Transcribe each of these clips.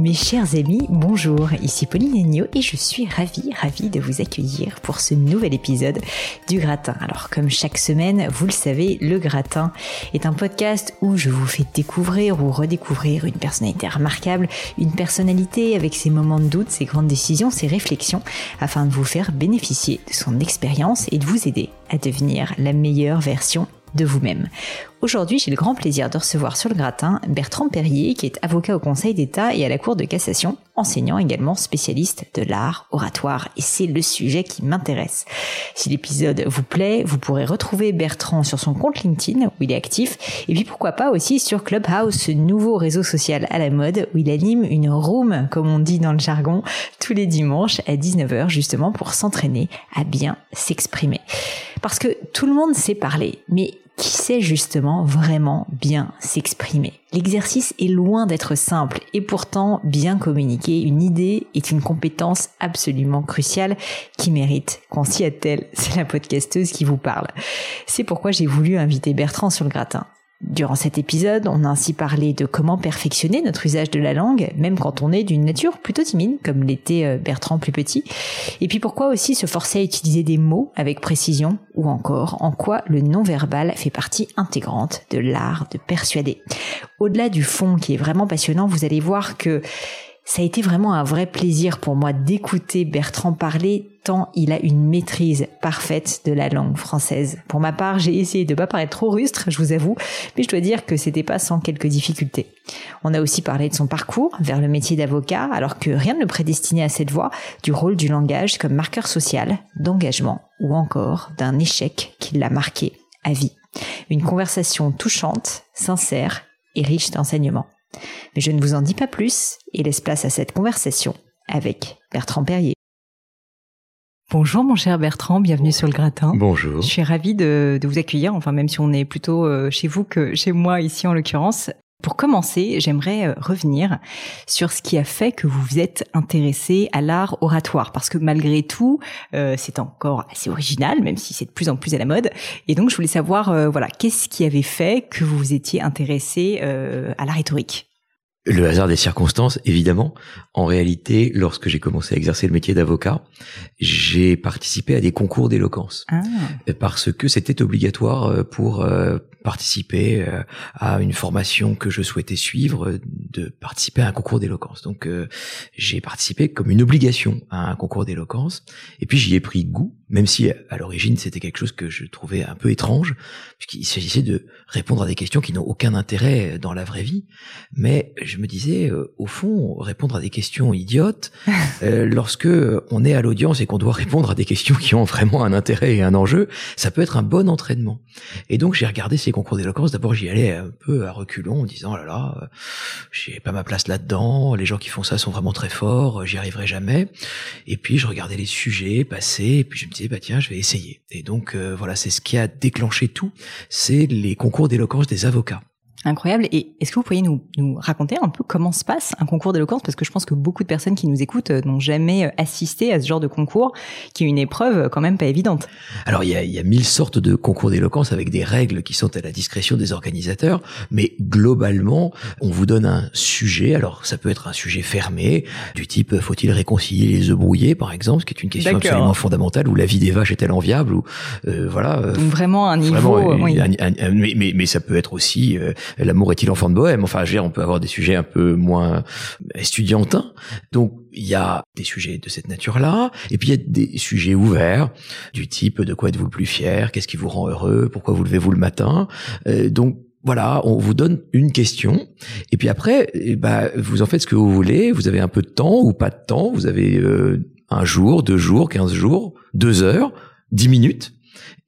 Mes chers amis, bonjour, ici Pauline Agneau et je suis ravie, ravie de vous accueillir pour ce nouvel épisode du Gratin. Alors comme chaque semaine, vous le savez, le Gratin est un podcast où je vous fais découvrir ou redécouvrir une personnalité remarquable, une personnalité avec ses moments de doute, ses grandes décisions, ses réflexions, afin de vous faire bénéficier de son expérience et de vous aider à devenir la meilleure version de vous-même. Aujourd'hui, j'ai le grand plaisir de recevoir sur le gratin Bertrand Perrier, qui est avocat au Conseil d'État et à la Cour de cassation, enseignant également spécialiste de l'art oratoire. Et c'est le sujet qui m'intéresse. Si l'épisode vous plaît, vous pourrez retrouver Bertrand sur son compte LinkedIn, où il est actif, et puis pourquoi pas aussi sur Clubhouse, ce nouveau réseau social à la mode, où il anime une room, comme on dit dans le jargon, tous les dimanches à 19h, justement pour s'entraîner à bien s'exprimer. Parce que tout le monde sait parler, mais qui sait justement vraiment bien s'exprimer. L'exercice est loin d'être simple et pourtant bien communiquer une idée est une compétence absolument cruciale qui mérite qu'on s'y attelle. C'est la podcasteuse qui vous parle. C'est pourquoi j'ai voulu inviter Bertrand sur le gratin. Durant cet épisode, on a ainsi parlé de comment perfectionner notre usage de la langue, même quand on est d'une nature plutôt timide, comme l'était euh, Bertrand plus petit. Et puis pourquoi aussi se forcer à utiliser des mots avec précision, ou encore en quoi le non-verbal fait partie intégrante de l'art de persuader. Au-delà du fond qui est vraiment passionnant, vous allez voir que ça a été vraiment un vrai plaisir pour moi d'écouter Bertrand parler tant il a une maîtrise parfaite de la langue française. Pour ma part, j'ai essayé de pas paraître trop rustre, je vous avoue, mais je dois dire que c'était pas sans quelques difficultés. On a aussi parlé de son parcours vers le métier d'avocat, alors que rien ne prédestinait à cette voie, du rôle du langage comme marqueur social, d'engagement ou encore d'un échec qui l'a marqué à vie. Une conversation touchante, sincère et riche d'enseignements. Mais je ne vous en dis pas plus et laisse place à cette conversation avec Bertrand Perrier. Bonjour mon cher Bertrand, bienvenue sur le gratin. Bonjour. Je suis ravie de, vous accueillir, enfin même si on est plutôt euh, chez vous que chez moi ici en l'occurrence. Pour commencer, j'aimerais euh, revenir sur ce qui a fait que vous vous êtes intéressé à l'art oratoire, parce que malgré tout, euh, c'est encore assez original, même si c'est de plus en plus à la mode. Et donc, je voulais savoir, voilà, qu'est-ce qui avait fait que vous vous étiez intéressé à la rhétorique? Le hasard des circonstances, évidemment. En réalité, lorsque j'ai commencé à exercer le métier d'avocat, j'ai participé à des concours d'éloquence. Ah. Parce que c'était obligatoire euh, pour euh, participer euh, à une formation que je souhaitais suivre, de participer à un concours d'éloquence. Donc j'ai participé comme une obligation à un concours d'éloquence. Et puis j'y ai pris goût, même si à l'origine c'était quelque chose que je trouvais un peu étrange, puisqu'il s'agissait de répondre à des questions qui n'ont aucun intérêt dans la vraie vie. Mais je me disais, euh, au fond, répondre à des questions idiotes, euh, lorsque on est à l'audience et qu'on doit répondre à des questions qui ont vraiment un intérêt et un enjeu, ça peut être un bon entraînement. Et donc j'ai regardé ces concours d'éloquence. D'abord j'y allais un peu à reculons en disant, oh là là, euh, j'ai pas ma place là-dedans. Les gens qui font ça sont vraiment très forts. J'y arriverai jamais. Et puis je regardais les sujets passer. Et puis je me disais, bah tiens, je vais essayer. Et donc voilà, c'est ce qui a déclenché tout. C'est les concours d'éloquence des avocats. Incroyable. Et est-ce que vous pourriez nous, nous, raconter un peu comment se passe un concours d'éloquence? Parce que je pense que beaucoup de personnes qui nous écoutent euh, n'ont jamais euh, assisté à ce genre de concours, qui est une épreuve euh, quand même pas évidente. Alors il y a, il y a mille sortes de concours d'éloquence avec des règles qui sont à la discrétion des organisateurs, mais globalement, on vous donne un sujet. Alors ça peut être un sujet fermé, du type faut-il réconcilier les œufs brouillés, par exemple, ce qui est une question absolument fondamentale, ou la vie des vaches est-elle enviable, ou voilà. Donc vraiment un niveau. oui. mais, mais, mais, ça peut être aussi l'amour est-il enfant de bohème? Enfin, je veux dire, on peut avoir des sujets un peu moins estudiantins. Donc, il y a des sujets de cette nature-là, et puis il y a des sujets ouverts, du type de quoi êtes-vous le plus fier? Qu'est-ce qui vous rend heureux? Pourquoi vous levez-vous le matin? Euh, Donc, voilà, on vous donne une question, et puis après, eh ben, vous en faites ce que vous voulez. Vous avez un peu de temps ou pas de temps. Vous avez euh, un jour, deux jours, quinze jours, deux heures, dix minutes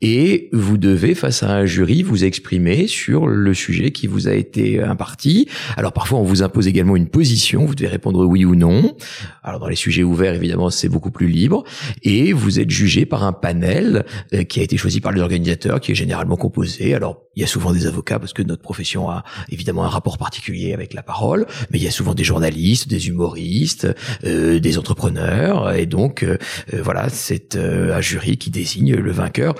et vous devez, face à un jury, vous exprimer sur le sujet qui vous a été imparti. Alors parfois, on vous impose également une position, vous devez répondre oui ou non. Alors dans les sujets ouverts, évidemment, c'est beaucoup plus libre. Et vous êtes jugé par un panel euh, qui a été choisi par les organisateurs, qui est généralement composé. Alors il y a souvent des avocats, parce que notre profession a évidemment un rapport particulier avec la parole, mais il y a souvent des journalistes, des humoristes, euh, des entrepreneurs. Et donc, euh, voilà, c'est un jury qui désigne le vainqueur.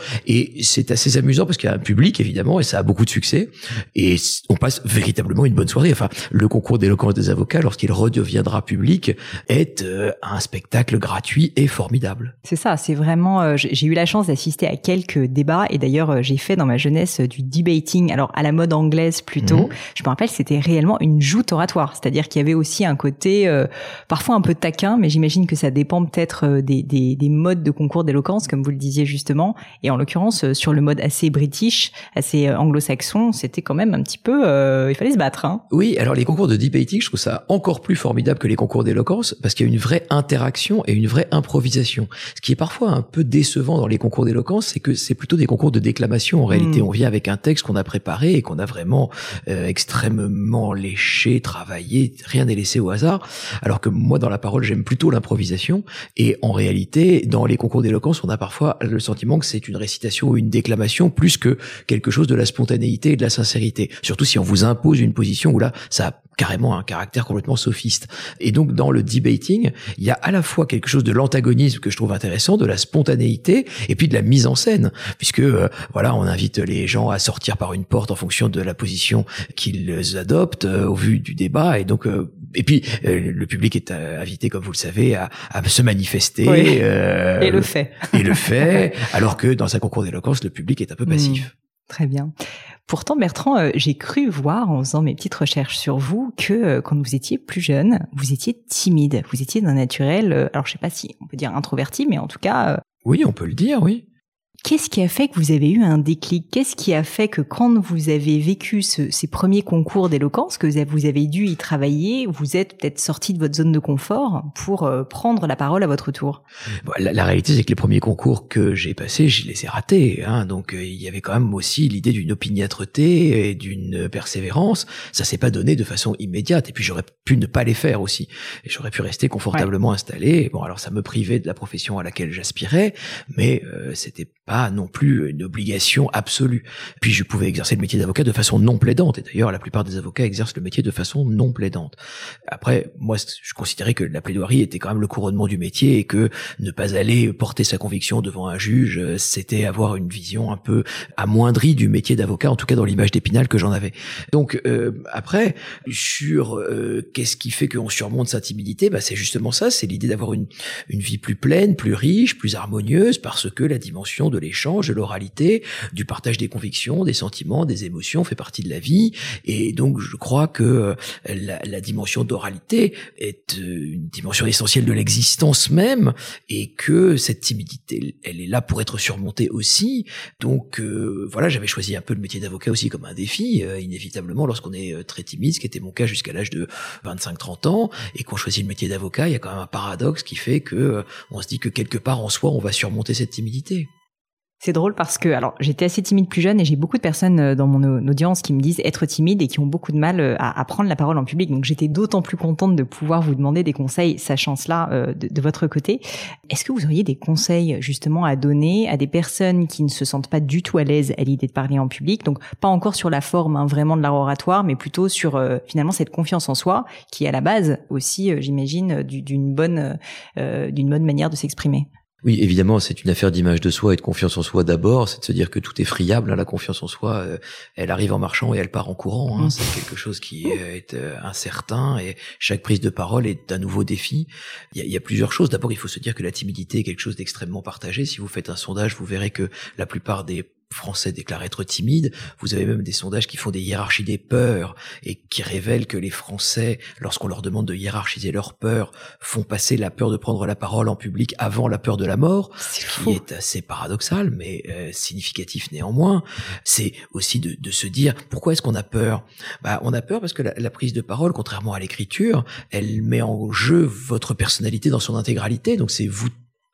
C'est assez amusant parce qu'il y a un public, évidemment, et ça a beaucoup de succès. Et on passe véritablement une bonne soirée. Enfin, le concours d'éloquence des avocats, lorsqu'il redeviendra public, est euh, un spectacle gratuit et formidable. C'est ça, c'est vraiment... Euh, j'ai eu la chance d'assister à quelques débats, et d'ailleurs, euh, j'ai fait dans ma jeunesse du debating, alors à la mode anglaise plutôt. Mhm. Je me rappelle, c'était réellement une joute oratoire, c'est-à-dire qu'il y avait aussi un côté parfois un peu taquin, mais j'imagine que ça dépend peut-être des, des, des modes de concours d'éloquence, comme vous le disiez justement. Et en l'occurrence, euh, sur le mode assez british, assez euh, anglo-saxon, c'était quand même un petit peu, euh, il fallait se battre. Hein. Oui, alors les concours de debating, je trouve ça encore plus formidable que les concours d'éloquence parce qu'il y a une vraie interaction et une vraie improvisation. Ce qui est parfois un peu décevant dans les concours d'éloquence, c'est que c'est plutôt des concours de déclamation. En réalité, hmm. on vient avec un texte qu'on a préparé et qu'on a vraiment extrêmement léché, travaillé, rien n'est laissé au hasard. Alors que moi, dans la parole, j'aime plutôt l'improvisation. Et en réalité, dans les concours d'éloquence, on a parfois le sentiment que c'est une récitation ou une déclamation plus que quelque chose de la spontanéité et de la sincérité. Surtout si on vous impose une position où là, ça a carrément un caractère complètement sophiste. Et donc dans le debating, il y a à la fois quelque chose de l'antagonisme que je trouve intéressant, de la spontanéité et puis de la mise en scène, puisque euh, voilà, on invite les gens à sortir par une porte en fonction de la position qu'ils adoptent euh, au vu du débat et donc euh, et puis le public est invité, comme vous le savez, à, à se manifester et le fait et le fait, alors que dans un concours d'éloquence, le public est un peu passif. Mmh. Très bien. Pourtant, Bertrand, euh, j'ai cru voir en faisant mes petites recherches sur vous que euh, quand vous étiez plus jeune, vous étiez timide. Vous étiez d'un naturel, euh, alors je sais pas si on peut dire introverti, mais en tout cas. Oui, on peut le dire, oui. Qu'est-ce qui a fait que vous avez eu un déclic? Qu'est-ce qui a fait que quand vous avez vécu ces premiers concours d'éloquence, que vous avez dû y travailler, vous êtes peut-être sorti de votre zone de confort pour euh, prendre la parole à votre tour? La, réalité, c'est que les premiers concours que j'ai passés, je les ai ratés. Hein, donc euh, il y avait quand même aussi l'idée d'une opiniâtreté et d'une persévérance. Ça s'est pas donné de façon immédiate. Et puis j'aurais pu ne pas les faire aussi. Et j'aurais pu rester confortablement installé. Bon, alors ça me privait de la profession à laquelle j'aspirais, mais euh, c'était pas non plus une obligation absolue. Puis je pouvais exercer le métier d'avocat de façon non plaidante, et d'ailleurs la plupart des avocats exercent le métier de façon non plaidante. Après, moi, je considérais que la plaidoirie était quand même le couronnement du métier et que ne pas aller porter sa conviction devant un juge, c'était avoir une vision un peu amoindrie du métier d'avocat, en tout cas dans l'image d'Épinal que j'en avais. Donc euh, après, sur euh, qu'est-ce qui fait qu'on surmonte sa timidité, bah, c'est justement ça, c'est l'idée d'avoir une, une vie plus pleine, plus riche, plus harmonieuse, parce que la dimension de l'échange, de l'oralité, du partage des convictions, des sentiments, des émotions fait partie de la vie. Et donc, je crois que euh, la, dimension d'oralité est euh, une dimension essentielle de l'existence même, et que cette timidité, elle est là pour être surmontée aussi. Donc, euh, voilà, j'avais choisi un peu le métier d'avocat aussi comme un défi, inévitablement, lorsqu'on est très timide, ce qui était mon cas jusqu'à l'âge de 25-30 ans, et qu'on choisit le métier d'avocat, il y a quand même un paradoxe qui fait que on se dit que quelque part en soi, on va surmonter cette timidité. C'est drôle parce que alors j'étais assez timide plus jeune et j'ai beaucoup de personnes euh, dans mon audience qui me disent être timide et qui ont beaucoup de mal euh, à, prendre la parole en public. Donc j'étais d'autant plus contente de pouvoir vous demander des conseils, sachant cela euh, de, votre côté. Est-ce que vous auriez des conseils justement à donner à des personnes qui ne se sentent pas du tout à l'aise à l'idée de parler en public? Donc pas encore sur la forme hein, vraiment de l'art oratoire, mais plutôt sur finalement cette confiance en soi qui est à la base aussi, j'imagine, d'une bonne d'une bonne manière de s'exprimer. Oui, évidemment, c'est une affaire d'image de soi et de confiance en soi d'abord. C'est de se dire que tout est friable. Hein, la confiance en soi, euh, elle arrive en marchant et elle part en courant. Hein. Mm. C'est quelque chose qui est euh, incertain et chaque prise de parole est un nouveau défi. Il y a, il y a plusieurs choses. D'abord, il faut se dire que la timidité est quelque chose d'extrêmement partagé. Si vous faites un sondage, vous verrez que la plupart des Français déclarent être timides. Vous avez même des sondages qui font des hiérarchies des peurs et qui révèlent que les Français, lorsqu'on leur demande de hiérarchiser leurs peurs, font passer la peur de prendre la parole en public avant la peur de la mort, ce qui est assez paradoxal, mais euh, significatif néanmoins. C'est aussi de, de, se dire pourquoi est-ce qu'on a peur? Bah, On a peur parce que la, la prise de parole, contrairement à l'écriture, elle met en jeu votre personnalité dans son intégralité. Donc c'est vous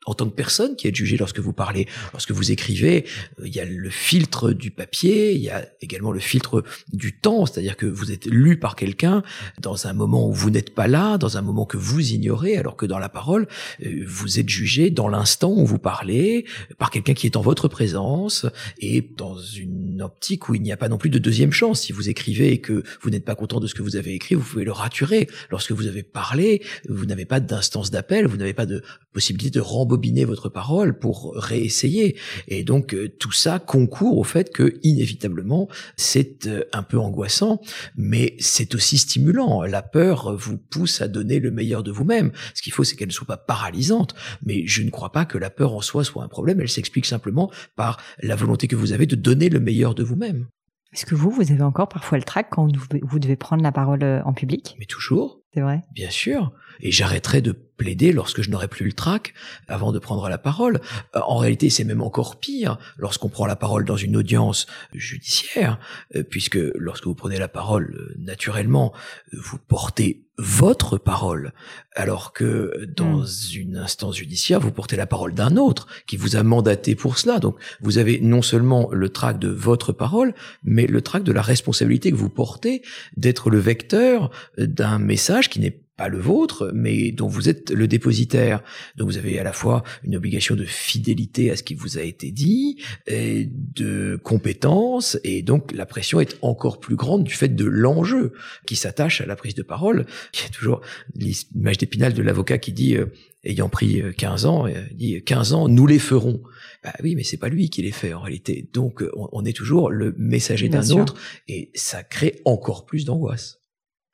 en tant que personne qui est jugée lorsque vous parlez, lorsque vous écrivez. Euh, il y a le filtre du papier, il y a également le filtre du temps, c'est-à-dire que vous êtes lu par quelqu'un dans un moment où vous n'êtes pas là, dans un moment que vous ignorez, alors que dans la parole, euh, vous êtes jugé dans l'instant où vous parlez par quelqu'un qui est en votre présence et dans une optique où il n'y a pas non plus de deuxième chance. Si vous écrivez et que vous n'êtes pas content de ce que vous avez écrit, vous pouvez le raturer. Lorsque vous avez parlé, vous n'avez pas d'instance d'appel, vous n'avez pas de possibilité de rembobiner votre parole pour réessayer. Et donc euh, tout ça concourt au fait que inévitablement c'est euh, un peu angoissant, mais c'est aussi stimulant. La peur vous pousse à donner le meilleur de vous-même. Ce qu'il faut, c'est qu'elle ne soit pas paralysante. Mais je ne crois pas que la peur en soi soit un problème. Elle s'explique simplement par la volonté que vous avez de donner le meilleur de vous-même. Est-ce que vous, vous avez encore parfois le trac quand vous devez prendre la parole euh, en public? Mais toujours. C'est vrai? Bien sûr. Et j'arrêterai de plaider lorsque je n'aurai plus le trac avant de prendre la parole. Euh, en réalité, c'est même encore pire lorsqu'on prend la parole dans une audience judiciaire, euh, puisque lorsque vous prenez la parole euh, naturellement, vous portez votre parole, alors que dans hmm. une instance judiciaire, vous portez la parole d'un autre qui vous a mandaté pour cela. Donc, vous avez non seulement le trac de votre parole, mais le trac de la responsabilité que vous portez d'être le vecteur d'un message qui n'est pas le vôtre, mais dont vous êtes le dépositaire. Donc vous avez à la fois une obligation de fidélité à ce qui vous a été dit, et de compétence, et donc la pression est encore plus grande du fait de l'enjeu qui s'attache à la prise de parole. Il y a toujours l'image d'épinal de l'avocat qui dit, euh, ayant pris 15 euh, ans, il dit 15 ans, nous les ferons. Bah oui, mais c'est pas lui qui les fait en réalité. Donc on, est toujours le messager d'un autre, et ça crée encore plus d'angoisse.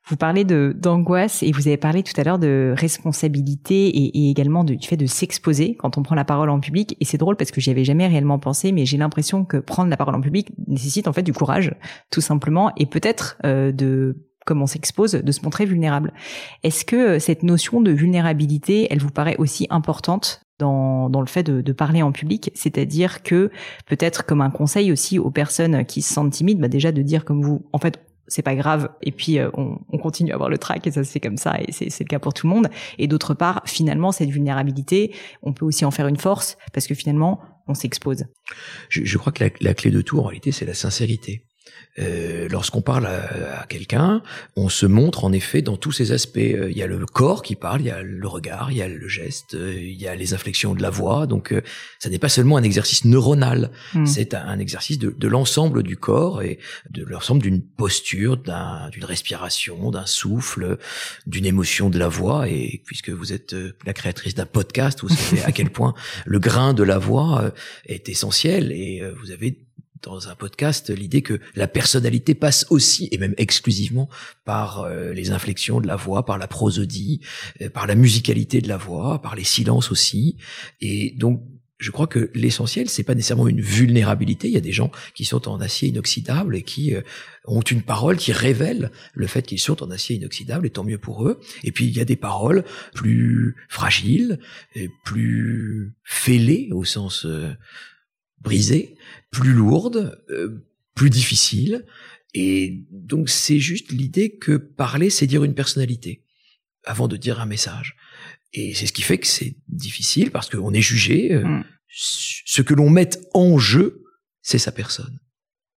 Vous parlez de d'angoisse et vous avez parlé tout à l'heure de responsabilité et, également du fait de s'exposer quand on prend la parole en public. Et c'est drôle parce que j'y avais jamais réellement pensé, mais j'ai l'impression que prendre la parole en public nécessite en fait du courage, tout simplement, et peut-être euh, de comme on s'expose, de se montrer vulnérable. Est-ce que euh, cette notion de vulnérabilité, elle vous paraît aussi importante dans, dans le fait de, de parler en public, c'est-à-dire que peut-être comme un conseil aussi aux personnes qui se sentent timides, bah déjà de dire comme vous, en fait, c'est pas grave. Et puis euh, on, on, continue à avoir le trac et ça se fait comme ça et c'est le cas pour tout le monde. Et d'autre part finalement cette vulnérabilité on peut aussi en faire une force parce que finalement on s'expose. Je, je, crois que la, la, clé de tout en réalité c'est la sincérité euh, lorsqu'on parle à, quelqu'un, on se montre en effet dans tous ces aspects. Euh, il y a le corps qui parle, il y a le regard, il y a le geste, euh, il y a les inflexions de la voix. Donc, ça n'est pas seulement un exercice neuronal, hmm. c'est un, exercice de, de l'ensemble du corps et de l'ensemble d'une posture, d'une respiration, d'un souffle, d'une émotion de la voix. Et puisque vous êtes la créatrice d'un podcast, vous savez à quel point le grain de la voix est essentiel et vous avez dans un podcast l'idée que la personnalité passe aussi et même exclusivement par euh, les inflexions de la voix, par la prosodie, euh, par la musicalité de la voix, par les silences aussi. Et donc je crois que l'essentiel, c'est pas nécessairement une vulnérabilité. Il y a des gens qui sont en acier inoxydable et qui euh, ont une parole qui révèle le fait qu'ils sont en acier inoxydable, et tant mieux pour eux. Et puis il y a des paroles plus fragiles, et plus fêlées au sens brisée, plus lourde, euh, plus difficile. Et donc c'est juste l'idée que parler, c'est dire une personnalité avant de dire un message. Et c'est ce qui fait que c'est difficile parce qu'on est jugé euh, mm. ce que l'on met en jeu, c'est sa personne.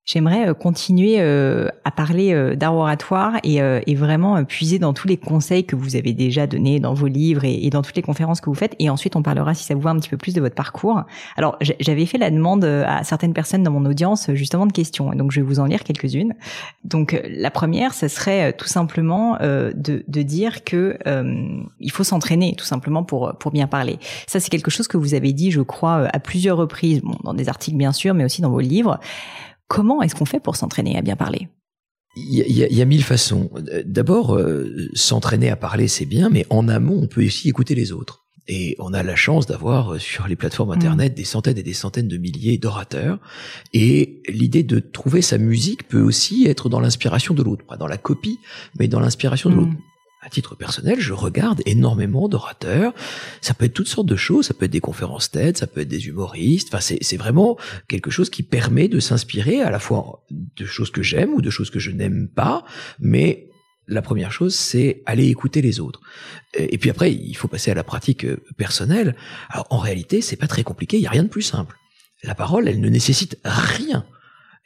J'aimerais euh, continuer euh, à parler euh, d'art oratoire et, vraiment puiser dans tous les conseils que vous avez déjà donnés dans vos livres et, dans toutes les conférences que vous faites. Et ensuite, on parlera, si ça vous va, un petit peu plus de votre parcours. Alors, j'avais fait la demande à certaines personnes dans mon audience justement de questions. Donc, je vais vous en lire quelques-unes. Donc, la première, ce serait tout simplement de, de, dire que il faut s'entraîner, tout simplement pour pour bien parler. Ça, c'est quelque chose que vous avez dit, je crois, à plusieurs reprises, bon, dans des articles bien sûr, mais aussi dans vos livres. Comment est-ce qu'on fait pour s'entraîner à bien parler? Il y, a, mille façons. D'abord, euh, s'entraîner à parler, c'est bien, mais en amont, on peut aussi écouter les autres. Et on a la chance d'avoir euh, sur les plateformes Internet mm. des centaines et des centaines de milliers d'orateurs. Et l'idée de trouver sa musique peut aussi être dans l'inspiration de l'autre, pas dans la copie, mais dans l'inspiration de mm. l'autre à titre personnel, je regarde énormément d'orateurs. Ça peut être toutes sortes de choses, ça peut être des conférences TED, ça peut être des humoristes. Enfin, c'est vraiment quelque chose qui permet de s'inspirer à la fois de choses que j'aime ou de choses que je n'aime pas, mais la première chose, c'est aller écouter les autres. Et puis après, il faut passer à la pratique euh, personnelle. Alors en réalité, c'est pas très compliqué, il y a rien de plus simple. La parole, elle ne nécessite rien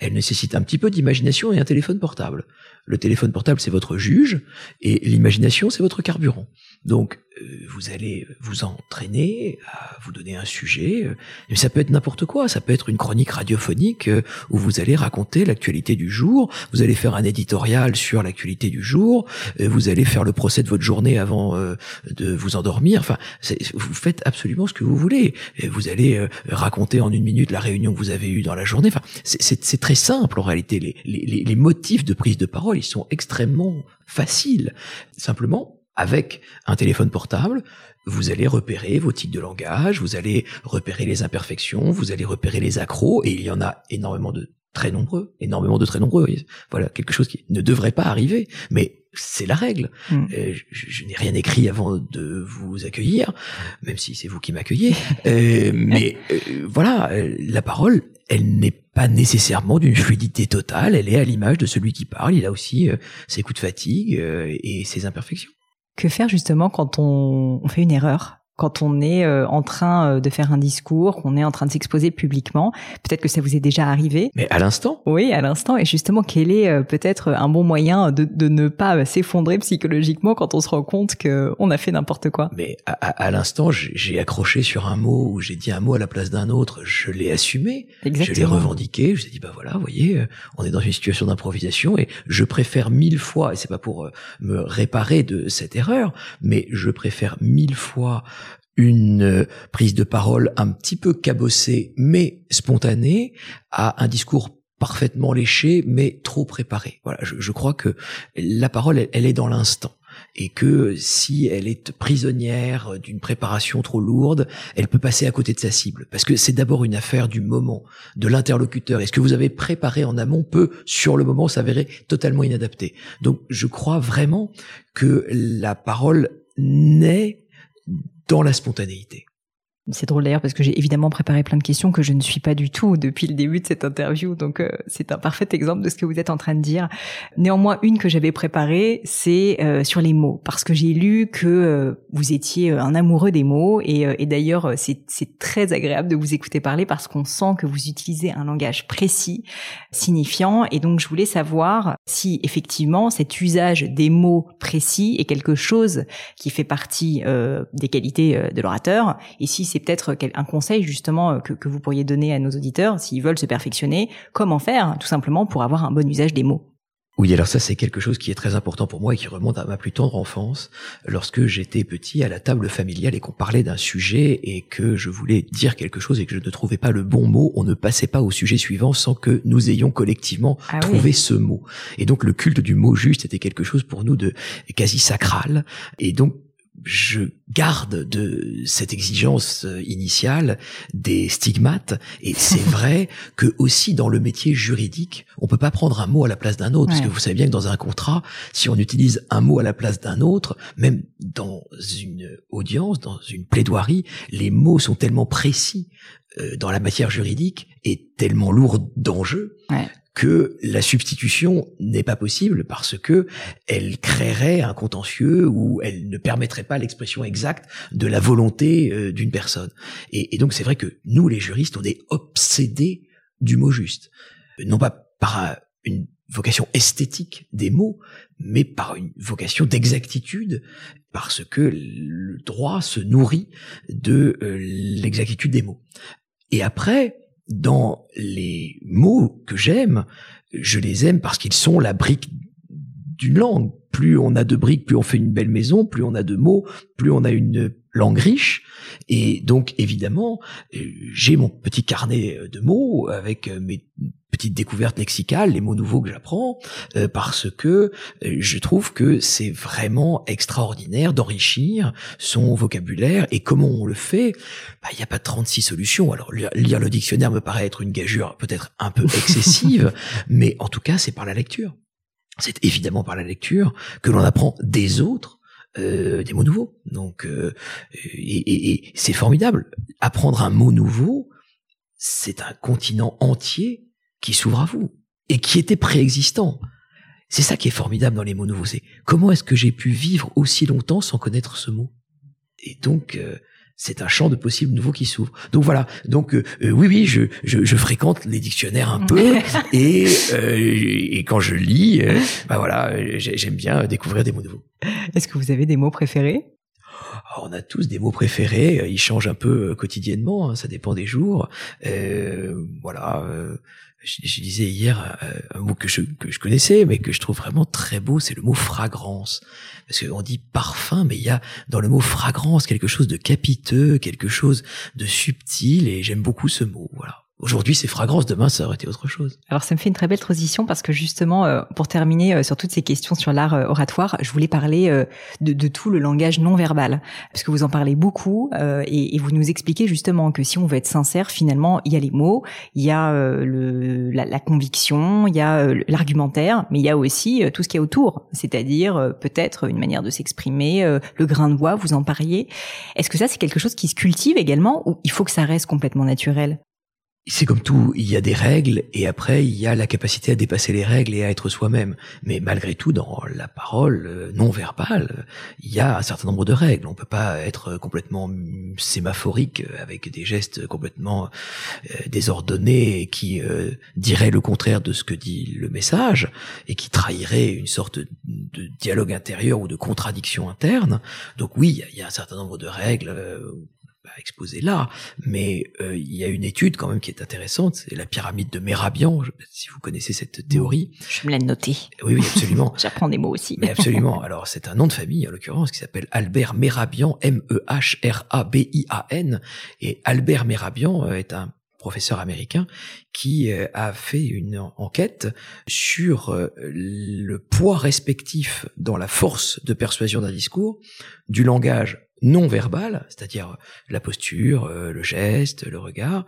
elle nécessite un petit peu d'imagination et un téléphone portable. Le téléphone portable, c'est votre juge, et l'imagination, c'est votre carburant. Donc, vous allez vous entraîner à vous donner un sujet. Euh, mais ça peut être n'importe quoi. Ça peut être une chronique radiophonique euh, où vous allez raconter l'actualité du jour. Vous allez faire un éditorial sur l'actualité du jour. Vous allez faire le procès de votre journée avant de vous endormir. Enfin, vous faites absolument ce que vous voulez. Vous allez raconter en une minute la réunion que vous avez eue dans la journée. Enfin, c'est très simple en réalité. Les, les, les motifs de prise de parole, ils sont extrêmement faciles. Simplement, avec un téléphone portable, vous allez repérer vos tics de langage, vous allez repérer les imperfections, vous allez repérer les accros, et il y en a énormément de très nombreux, énormément de très nombreux. Voilà, quelque chose qui ne devrait pas arriver, mais c'est la règle. Hmm. Euh, je, n'ai rien écrit avant de vous accueillir, même si c'est vous qui m'accueillez. Euh, mais euh, voilà, la parole, elle n'est pas nécessairement d'une fluidité totale. Elle est à l'image de celui qui parle. Il a aussi ses coups de fatigue et ses imperfections. Que faire justement quand on, fait une erreur? Quand on est euh, en train euh, de faire un discours, qu'on est en train de s'exposer publiquement. Peut-être que ça vous est déjà arrivé. Mais à l'instant Oui, à l'instant. Et justement, quel est euh, peut-être un bon moyen de, de ne pas s'effondrer psychologiquement quand on se rend compte qu'on a fait n'importe quoi? Mais à, à, l'instant, j'ai accroché sur un mot ou j'ai dit un mot à la place d'un autre. Je l'ai assumé. Exactement. Je l'ai revendiqué. Je ai dit, bah voilà, vous voyez, on est dans une situation d'improvisation et je préfère mille fois, et c'est pas pour me réparer de cette erreur, mais je préfère mille fois une euh, prise de parole un petit peu cabossée mais spontanée à un discours parfaitement léché mais trop préparé. Voilà, je, crois que la parole, elle, est dans l'instant et que si elle est prisonnière d'une préparation trop lourde, elle peut passer à côté de sa cible. Parce que c'est d'abord une affaire du moment, de l'interlocuteur. Et ce que vous avez préparé en amont peut, sur le moment, s'avérer totalement inadapté. Donc je crois vraiment que la parole naît dans la spontanéité. C'est drôle d'ailleurs parce que j'ai évidemment préparé plein de questions que je ne suis pas du tout depuis le début de cette interview, donc euh, c'est un parfait exemple de ce que vous êtes en train de dire. Néanmoins, une que j'avais préparée, c'est euh, sur les mots, parce que j'ai lu que euh, vous étiez un amoureux des mots, et, et d'ailleurs c'est très agréable de vous écouter parler parce qu'on sent que vous utilisez un langage précis, signifiant, et donc je voulais savoir si effectivement cet usage des mots précis est quelque chose qui fait partie des qualités de l'orateur, et si c'est peut-être un conseil justement euh, que, que vous pourriez donner à nos auditeurs s'ils veulent se perfectionner. Comment faire tout simplement pour avoir un bon usage des mots? Oui, alors ça c'est quelque chose qui est très important pour moi et qui remonte à ma plus tendre enfance, lorsque j'étais petit à la table familiale et qu'on parlait d'un sujet et que je voulais dire quelque chose et que je ne trouvais pas le bon mot, on ne passait pas au sujet suivant sans que nous ayons collectivement ah trouvé ce mot. Et donc le culte du mot juste était quelque chose pour nous de quasi sacral. Et donc je garde de cette exigence euh, initiale des stigmates. Et c'est vrai que aussi dans le métier juridique, on peut pas prendre un mot à la place d'un autre. Parce que vous savez bien que dans un contrat, si on utilise un mot à la place d'un autre, même dans une audience, dans une plaidoirie, les mots sont tellement précis euh, dans la matière juridique et tellement lourds d'enjeux que la substitution n'est pas possible parce que elle créerait un contentieux ou elle ne permettrait pas l'expression exacte de la volonté euh, d'une personne. Et, et donc c'est vrai que nous, les juristes, on est obsédés du mot juste, non pas par une vocation esthétique des mots, mais par une vocation d'exactitude, parce que le droit se nourrit de euh, l'exactitude des mots. Et après, dans les mots que j'aime, je les aime parce qu'ils sont la brique d'une langue. Plus on a de briques, plus on fait une belle maison, plus on a de mots, plus on a une langue riche. Et donc, évidemment, euh, j'ai mon petit carnet de mots avec mes petites découvertes lexicales, les mots nouveaux que j'apprends, euh, parce que euh, je trouve que c'est vraiment extraordinaire d'enrichir son vocabulaire. Et comment on le fait? Bah, Il n'y a pas 36 solutions. Alors, lire le dictionnaire me paraît être une gageure peut-être un peu excessive, mais en tout cas, c'est par la lecture. C'est évidemment par la lecture que l'on apprend des autres euh, des mots nouveaux. Donc, euh, et, c'est formidable. Apprendre un mot nouveau, c'est un continent entier qui s'ouvre à vous et qui était préexistant. C'est ça qui est formidable dans les mots nouveaux. C'est comment est-ce que j'ai pu vivre aussi longtemps sans connaître ce mot? Et donc, euh, c'est un champ de possibles nouveaux qui s'ouvre. Donc voilà. Donc euh, euh, oui, oui, je, je, je, fréquente les dictionnaires un peu et, euh, et quand je lis, bah voilà, j'aime bien découvrir des mots nouveaux. Est-ce que vous avez des mots préférés? Oh, on a tous des mots préférés, ils changent un peu quotidiennement, hein, ça dépend des jours. voilà, je, je, disais hier euh, un mot que je, que je connaissais, mais que je trouve vraiment très beau, c'est le mot fragrance. Parce qu'on dit parfum, mais il y a dans le mot fragrance quelque chose de capiteux, quelque chose de subtil, et j'aime beaucoup ce mot. Voilà. Aujourd'hui, c'est fragrance, demain, ça aurait été autre chose. Alors, ça me fait une très belle transition parce que justement, euh, pour terminer euh, sur toutes ces questions sur l'art euh, oratoire, je voulais parler de, tout le langage non verbal, parce que vous en parlez beaucoup et, vous nous expliquez justement que si on veut être sincère, finalement, il y a les mots, il y a la, conviction, il y a l'argumentaire, mais il y a aussi tout ce qui est autour, c'est-à-dire peut-être une manière de s'exprimer, le grain de voix, vous en parliez. Est-ce que ça, c'est quelque chose qui se cultive également ou il faut que ça reste complètement naturel? C'est comme tout, il y a des règles et après il y a la capacité à dépasser les règles et à être soi-même. Mais malgré tout, dans la parole euh, non verbale, il y a un certain nombre de règles. On peut pas être complètement sémaphorique avec des gestes complètement euh, désordonnés qui euh, diraient le contraire de ce que dit le message et qui trahirait une sorte de dialogue intérieur ou de contradiction interne. Donc oui, il y a un certain nombre de règles exposé là, mais euh, il y a une étude quand même qui est intéressante, c'est la pyramide de Mérabian, si vous connaissez cette théorie. Je me l'ai noté. Oui, oui, absolument. J'apprends des mots aussi. mais absolument. Alors c'est un nom de famille en l'occurrence qui s'appelle Albert Mérabian, M-E-H-R-A-B-I-A-N, et Albert Mérabian euh, est un professeur américain qui euh, a fait une enquête sur le poids respectif dans la force de persuasion d'un discours du langage non verbal, c'est-à-dire la posture, euh, le geste, le regard,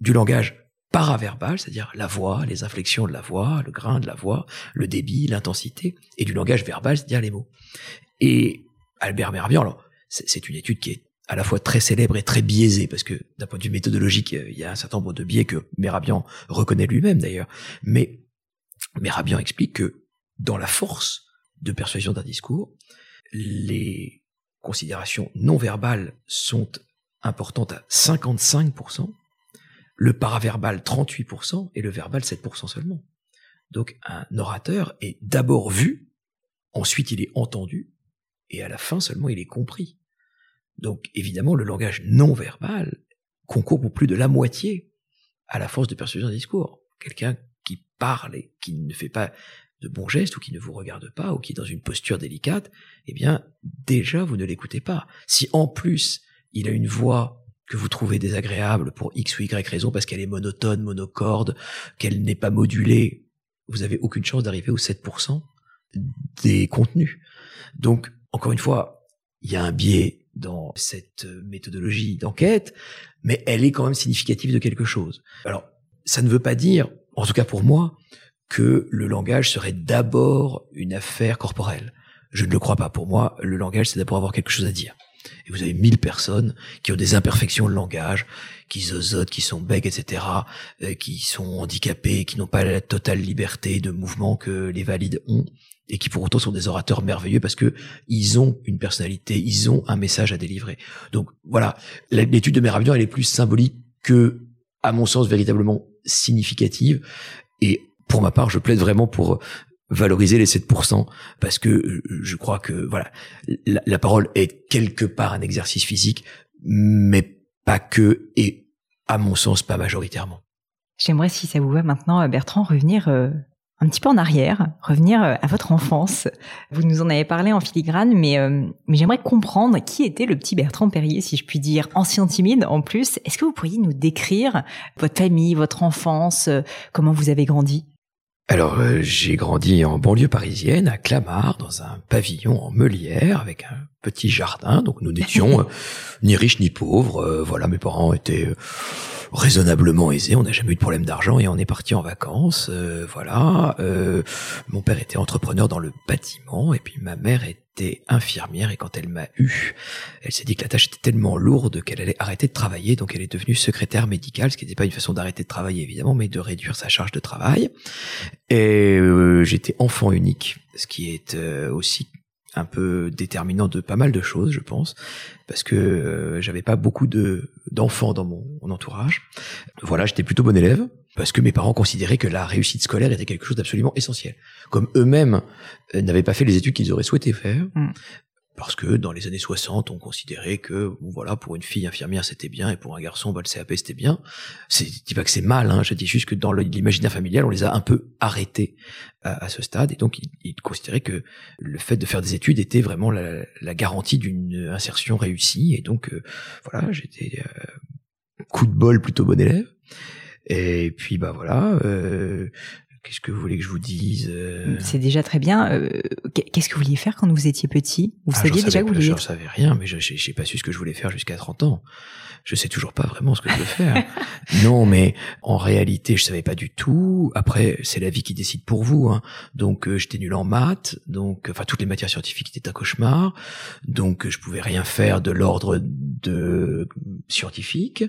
du langage paraverbal, c'est-à-dire la voix, les inflexions de la voix, le grain de la voix, le débit, l'intensité, et du langage verbal, c'est-à-dire les mots. Et Albert Merabian, alors c'est une étude qui est à la fois très célèbre et très biaisée, parce que d'un point de vue méthodologique, il y a un certain nombre de biais que Merabian reconnaît lui-même d'ailleurs, mais Merabian explique que dans la force de persuasion d'un discours, les considérations non verbales sont importantes à 55%, le paraverbal 38% et le verbal 7% seulement. Donc un orateur est d'abord vu, ensuite il est entendu, et à la fin seulement il est compris. Donc évidemment le langage non verbal concourt pour plus de la moitié à la force de persuasion d'un discours. Quelqu'un qui parle et qui ne fait pas de bons gestes ou qui ne vous regarde pas ou qui est dans une posture délicate, eh bien, déjà, vous ne l'écoutez pas. Si en plus, il a une voix que vous trouvez désagréable pour X ou Y raison parce qu'elle est monotone, monocorde, qu'elle n'est pas modulée, vous avez aucune chance d'arriver aux 7% des contenus. Donc, encore une fois, il y a un biais dans cette méthodologie d'enquête, mais elle est quand même significative de quelque chose. Alors, ça ne veut pas dire, en tout cas pour moi, que le langage serait d'abord une affaire corporelle. Je ne le crois pas. Pour moi, le langage, c'est d'abord avoir quelque chose à dire. Et vous avez 1000 personnes qui ont des imperfections de langage, qui zozotent, qui sont bègues, etc., euh, qui sont handicapés, qui n'ont pas la totale liberté de mouvement que les valides ont et qui pour autant sont des orateurs merveilleux parce que ils ont une personnalité, ils ont un message à délivrer. Donc voilà, l'étude de Méravian, elle est plus symbolique que, à mon sens, véritablement significative. Et pour ma part, je plaide vraiment pour valoriser les 7% parce que euh, je crois que voilà la, parole est quelque part un exercice physique mais pas que et à mon sens pas majoritairement. J'aimerais si ça vous va maintenant Bertrand revenir euh, un petit peu en arrière, revenir euh, à votre enfance. Vous nous en avez parlé en filigrane, mais, euh, mais j'aimerais comprendre qui était le petit Bertrand Perrier, si je puis dire, ancien timide en plus. Est-ce que vous pourriez nous décrire votre famille, votre enfance, euh, comment vous avez grandi? Alors, j'ai grandi en banlieue parisienne, à Clamart, dans un pavillon en meulière, avec un petit jardin. Donc, nous n'étions ni riches ni pauvres. voilà, mes parents étaient raisonnablement aisé. On n'a jamais eu de problème d'argent et on est parti en vacances. Euh, voilà. Euh, mon père était entrepreneur dans le bâtiment et puis ma mère était infirmière et quand elle m'a eu, elle s'est dit que la tâche était tellement lourde qu'elle allait arrêter de travailler. Donc elle est devenue secrétaire médicale, ce qui n'était pas une façon d'arrêter de travailler évidemment, mais de réduire sa charge de travail. Et euh, j'étais enfant unique, ce qui est aussi un peu déterminant de pas mal de choses, je pense, parce que euh, j'avais pas beaucoup de d'enfants dans mon, entourage. Voilà, j'étais plutôt bon élève parce que mes parents considéraient que la réussite scolaire était quelque chose d'absolument essentiel. Comme eux-mêmes euh, n'avaient pas fait les études qu'ils auraient souhaité faire, mm parce que dans les années 60, on considérait que voilà pour une fille infirmière c'était bien et pour un garçon bah, le CAP c'était bien. C'est dis pas que c'est mal, hein, je dis juste que dans l'imaginaire familial on les a un peu arrêtés à, ce stade et donc ils, considéraient que le fait de faire des études était vraiment la, garantie d'une insertion réussie et donc euh, voilà j'étais euh, coup de bol plutôt bon élève. Et puis bah voilà, euh, Qu'est-ce que vous voulez que je vous dise euh C'est déjà très bien. Euh, qu'est-ce que vous vouliez faire quand vous étiez petit? Vous ah, saviez déjà que vous vouliez Je ne savais rien, mais je n'ai pas su ce que je voulais faire jusqu'à 30 ans. Je sais toujours pas vraiment ce que je veux faire. non, mais en réalité, je savais pas du tout. Après, c'est la vie qui décide pour vous. Hein. Donc, euh, j'étais nul en maths. Donc, enfin, toutes les matières scientifiques étaient un cauchemar. Donc, je pouvais rien faire de l'ordre de scientifique.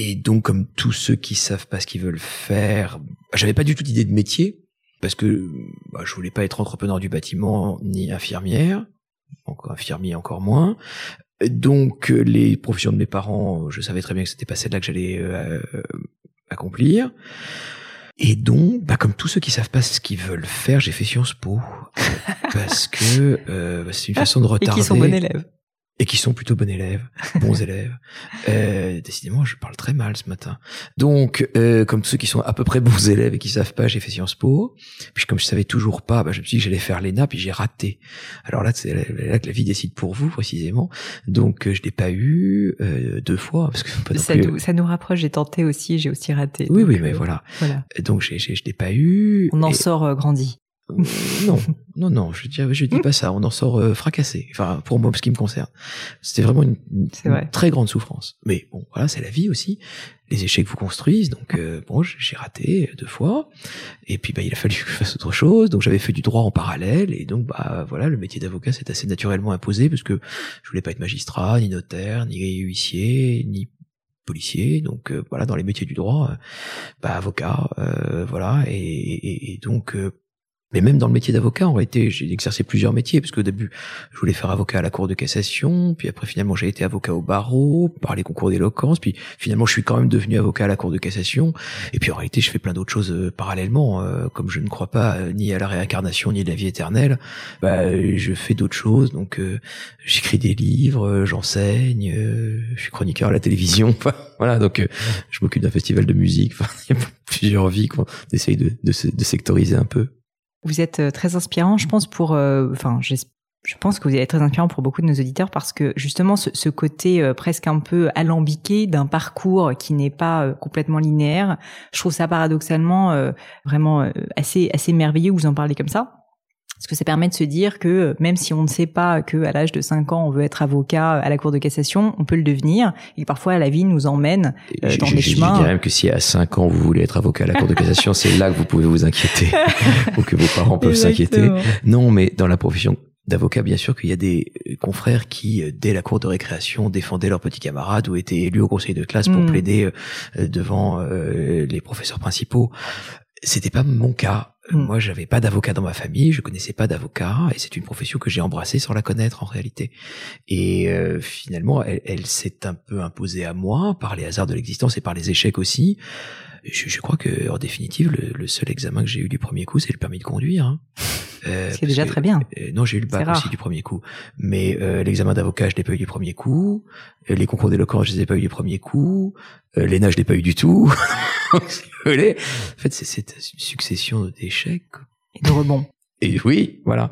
Et donc, comme tous ceux qui savent pas ce qu'ils veulent faire, j'avais pas du tout d'idée de métier parce que bah, je voulais pas être entrepreneur du bâtiment ni infirmière, encore infirmier encore moins. Donc, les professions de mes parents, je savais très bien que c'était pas celle-là que j'allais euh, accomplir. Et donc, bah, comme tous ceux qui savent pas ce qu'ils veulent faire, j'ai fait Sciences Po parce que euh, bah, c'est une façon de retarder. Et qui sont bons élèves et qui sont plutôt bons élèves, bons élèves. Euh, décidément, je parle très mal ce matin. Donc, euh, comme ceux qui sont à peu près bons élèves et qui savent pas, j'ai fait Sciences Po. Puis comme je savais toujours pas, bah, je me suis dit que j'allais faire l'ENA, puis j'ai raté. Alors là, c'est là que la vie décide pour vous précisément. Donc, euh, je l'ai pas eu euh, deux fois parce que ça, nous, ça nous rapproche. J'ai tenté aussi, j'ai aussi raté. Oui, oui, mais euh, voilà. voilà. Donc, j'ai, je l'ai pas eu. On en sort grandi. Euh, non, non, non, je dis, je dis pas ça. On en sort euh, fracassé. Enfin, pour moi, ce qui me concerne, c'était vraiment une, très grande souffrance. Mais bon, voilà, c'est la vie aussi. Les échecs vous construisent. Donc euh, bon, j'ai raté deux fois. Et puis bah, il a fallu que je fasse autre chose. Donc j'avais fait du droit en parallèle. Et donc bah voilà, le métier d'avocat s'est assez naturellement imposé parce que je voulais pas être magistrat, ni notaire, ni huissier, ni policier, donc voilà dans les métiers du droit, bah avocat, voilà et, et, et donc mais même dans le métier d'avocat, en réalité, j'ai exercé plusieurs métiers, parce qu'au début, je voulais faire avocat à la Cour de cassation, puis après, finalement, j'ai été avocat au barreau, par les concours d'éloquence, puis finalement, je suis quand même devenu avocat à la Cour de cassation, et puis en réalité, je fais plein d'autres choses euh, parallèlement, euh, comme je ne crois pas euh, ni à la réincarnation, ni à la vie éternelle, bah, je fais d'autres choses, donc j'écris des livres, j'enseigne, je suis chroniqueur à la télévision, voilà, donc je m'occupe d'un festival de musique, enfin, il y a plusieurs vies qu'on essaye de, de, de sectoriser un peu. Vous êtes euh, très inspirant, je pense, pour, euh, enfin, je pense que vous êtes très inspirant pour beaucoup de nos auditeurs parce que justement ce, côté euh, presque un peu alambiqué d'un parcours qui n'est pas complètement linéaire, je trouve ça paradoxalement vraiment assez assez merveilleux. Vous en parlez comme ça. Parce que ça permet de se dire que même si on ne sait pas que à l'âge de 5 ans on veut être avocat à la Cour de cassation, on peut le devenir et parfois la vie nous emmène euh, dans des chemins. Je dirais même que si à 5 ans vous voulez être avocat à la Cour de cassation, c'est là que vous pouvez vous inquiéter ou que vos parents peuvent s'inquiéter. Non, mais dans la profession d'avocats, bien sûr qu'il y a des confrères qui, dès la cour de récréation, défendaient leurs petits camarades ou étaient élus au conseil de classe pour mm. plaider devant les professeurs principaux. C'était pas mon cas. Mm. Moi, j'avais pas d'avocat dans ma famille, je connaissais pas d'avocat, et c'est une profession que j'ai embrassée sans la connaître en réalité. Et euh, finalement, elle, elle s'est un peu imposée à moi par les hasards de l'existence et par les échecs aussi. Je, je crois que, en définitive, le, le seul examen que j'ai eu du premier coup, c'est le permis de conduire. Hein. Euh, c'est déjà très bien. Euh, non, j'ai eu le bac aussi du premier coup. Mais euh, l'examen d'avocat, je l'ai pas eu du premier coup. Euh, les concours d'éloquence, je les ai pas eu du premier coup. Euh, L'ENA, je l'ai pas eu du tout. en fait, c'est cette succession d'échecs. Et de rebonds. Et oui, voilà.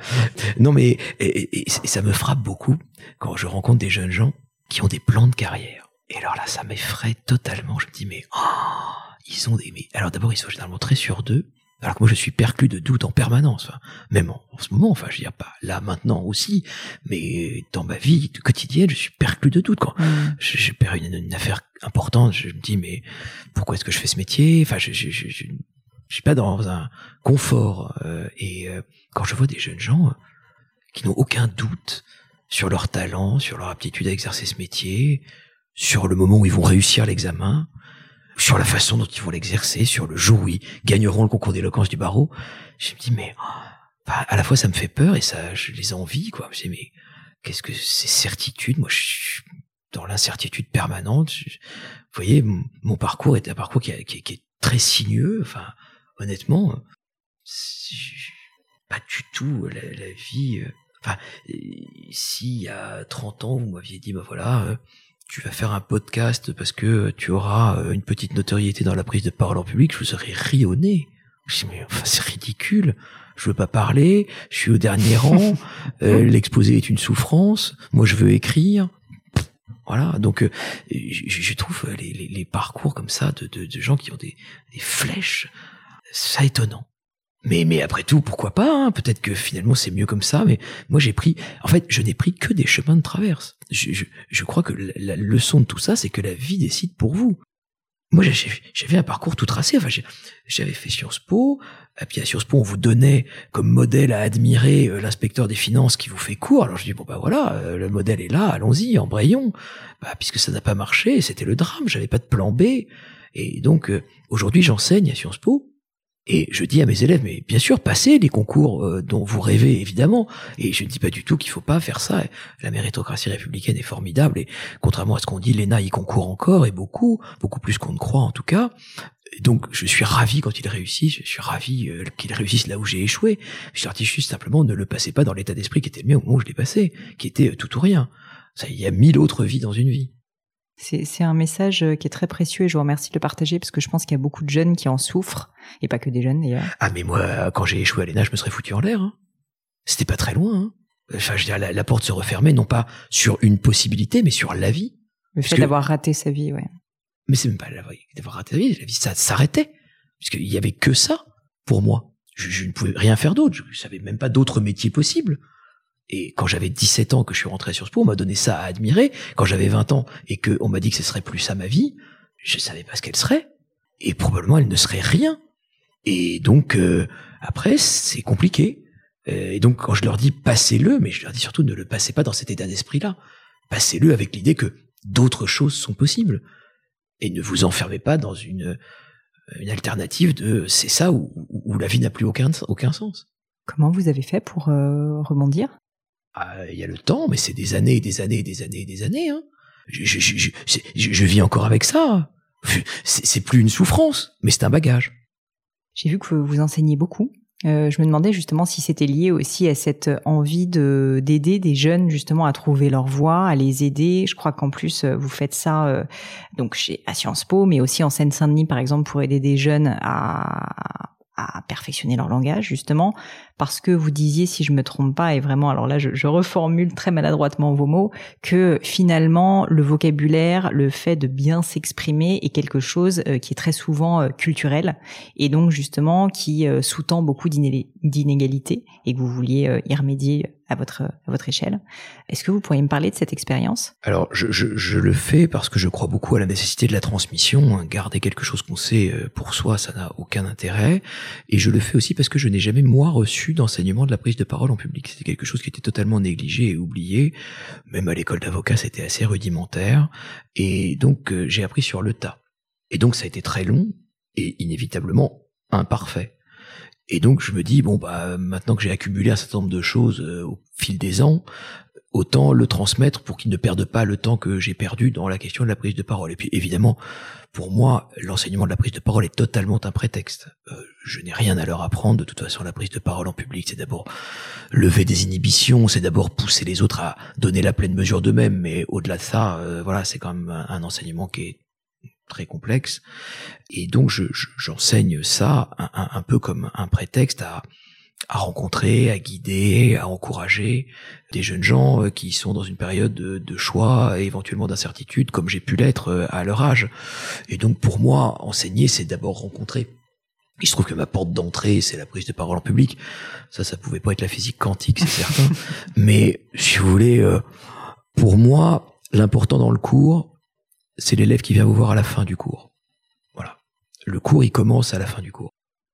Non, mais et, ça me frappe beaucoup quand je rencontre des jeunes gens qui ont des plans de carrière. Et alors là, ça m'effraie totalement. Je me dis, mais oh, ils ont des... Mais, alors d'abord, ils sont généralement très sûrs d'eux. Alors que moi, je suis perclus de doutes en permanence. même en, ce moment, enfin, je veux dire pas là maintenant aussi, mais dans ma vie quotidienne, je suis perclus de doutes. Quand mm. je, perds une, affaire importante, je me dis mais pourquoi est-ce que je fais ce métier? Enfin, je, je, suis pas dans un confort. Euh, et euh, quand je vois des jeunes gens euh, qui n'ont aucun doute sur leur talent, sur leur aptitude à exercer ce métier, sur le moment où ils vont réussir l'examen, sur la façon dont ils vont l'exercer, sur le jour où ils gagneront le concours d'éloquence du barreau. Je me dis, mais à la fois ça me fait peur et ça, je les envie, quoi. Je me dis, mais qu'est-ce que c'est certitude Moi, je suis dans l'incertitude permanente. vous voyez, mon, parcours est un parcours qui, est très sinueux. Enfin, honnêtement, pas du tout la, la vie. Euh, enfin, s'il y a 30 ans, vous m'aviez dit, bah voilà, euh, tu vas faire un podcast parce que tu auras euh, une petite notoriété dans la prise de parole en public, je vous aurais ri au nez. Je mais enfin, c'est ridicule. Je veux pas parler. Je suis au dernier rang. Euh, l'exposé est une souffrance. Moi, je veux écrire. Voilà. Donc, euh, je, trouve les, les, parcours comme ça de, de, de gens qui ont des, des flèches, ça étonnant. Mais, mais après tout, pourquoi pas hein Peut-être que finalement c'est mieux comme ça. Mais moi j'ai pris, en fait, je n'ai pris que des chemins de traverse. Je, je, je crois que la, leçon de tout ça, c'est que la vie décide pour vous. Moi, j'avais un parcours tout tracé. Enfin, j'avais fait Sciences Po. Et puis à Sciences Po, on vous donnait comme modèle à admirer euh, l'inspecteur des finances qui vous fait cours. Alors je dis bon bah voilà, euh, le modèle est là, allons-y, embrayons. Bah, puisque ça n'a pas marché, c'était le drame. J'avais pas de plan B. Et donc euh, aujourd'hui, j'enseigne à Sciences Po. Et je dis à mes élèves, mais bien sûr, passez les concours euh, dont vous rêvez, évidemment. Et je ne dis pas du tout qu'il faut pas faire ça. La méritocratie républicaine est formidable. Et contrairement à ce qu'on dit, l'ENA y concourt encore, et beaucoup, beaucoup plus qu'on ne croit en tout cas. donc, je suis ravi quand il réussit. Je suis ravi euh, qu'il réussisse là où j'ai échoué. Je leur dis juste simplement, ne le passez pas dans l'état d'esprit qui était le mien au moment où je l'ai passé, qui était euh, tout ou rien. Ça, il y a mille autres vies dans une vie. C'est un message qui est très précieux et je vous remercie de le partager parce que je pense qu'il y a beaucoup de jeunes qui en souffrent et pas que des jeunes d'ailleurs. Ah mais moi, quand j'ai échoué à l'ENA, je me serais foutu en l'air. Hein. C'était pas très loin. Hein. Enfin, je veux dire, la, porte se refermait non pas sur une possibilité, mais sur la vie. Le fait d'avoir raté sa vie, ouais. Mais c'est même pas d'avoir raté sa vie, la vie ça s'arrêtait puisqu'il y avait que ça pour moi. Je, je ne pouvais rien faire d'autre. Je savais même pas d'autres métiers possibles. Et quand j'avais 17 ans que je suis rentré sur Spo, on m'a donné ça à admirer. Quand j'avais 20 ans et que on m'a dit que ce serait plus ça ma vie, je savais pas ce qu'elle serait. Et probablement elle ne serait rien. Et donc euh, après c'est compliqué. Euh, et donc quand je leur dis passez-le, mais je leur dis surtout ne le passez pas dans cet état d'esprit-là. Passez-le avec l'idée que d'autres choses sont possibles. Et ne vous enfermez pas dans une, une alternative de c'est ça ou, la vie n'a plus aucun, aucun sens. Comment vous avez fait pour euh, rebondir? Ah, il y a le temps, mais c'est des années, des années, des années, des années. Hein. Je, je, je, je, vis encore avec ça. C'est plus une souffrance, mais c'est un bagage. J'ai vu que vous enseignez beaucoup. Euh, je me demandais justement si c'était lié aussi à cette envie de d'aider des jeunes justement à trouver leur voie, à les aider. Je crois qu'en plus euh, vous faites ça euh, donc chez à Sciences Po, mais aussi en Seine-Saint-Denis par exemple pour aider des jeunes à à perfectionner leur langage justement parce que vous disiez si je me trompe pas et vraiment alors là je, reformule très maladroitement vos mots que finalement le vocabulaire le fait de bien s'exprimer est quelque chose euh, qui est très souvent euh, culturel et donc justement qui euh, sous-tend beaucoup d'inégalités et que vous vouliez y remédier à votre, à votre échelle. Est-ce que vous pourriez me parler de cette expérience? Alors, je, je, je, le fais parce que je crois beaucoup à la nécessité de la transmission. Garder quelque chose qu'on sait euh, pour soi, ça n'a aucun intérêt. Et je le fais aussi parce que je n'ai jamais, moi, reçu d'enseignement de la prise de parole en public. C'était quelque chose qui était totalement négligé et oublié. Même à l'école d'avocat, c'était assez rudimentaire. Et donc, euh, j'ai appris sur le tas. Et donc, ça a été très long et inévitablement imparfait. Et donc je me dis bon bah maintenant que j'ai accumulé un certain nombre de choses euh, au fil des ans, autant le transmettre pour qu'il ne perde pas le temps que j'ai perdu dans la question de la prise de parole. Et puis évidemment, pour moi, l'enseignement de la prise de parole est totalement un prétexte. Euh, je n'ai rien à leur apprendre. De toute façon, la prise de parole en public, c'est d'abord lever des inhibitions, c'est d'abord pousser les autres à donner la pleine mesure d'eux-mêmes. Mais au-delà de ça, euh, voilà, c'est quand même un enseignement qui est très complexe. Et donc j'enseigne ça un, peu comme un prétexte à, à rencontrer, à guider, à encourager des jeunes gens euh, qui sont dans une période de, choix et éventuellement d'incertitude, comme j'ai pu l'être euh, à leur âge. Et donc pour moi, enseigner, c'est d'abord rencontrer. Il se trouve que ma porte d'entrée, c'est la prise de parole en public. Ça, ça pouvait pas être la physique quantique, c'est certain. Mais si vous voulez, euh, pour moi, l'important dans le cours, c'est l'élève qui vient vous voir à la fin du cours. Voilà. Le cours, il commence à la fin du cours.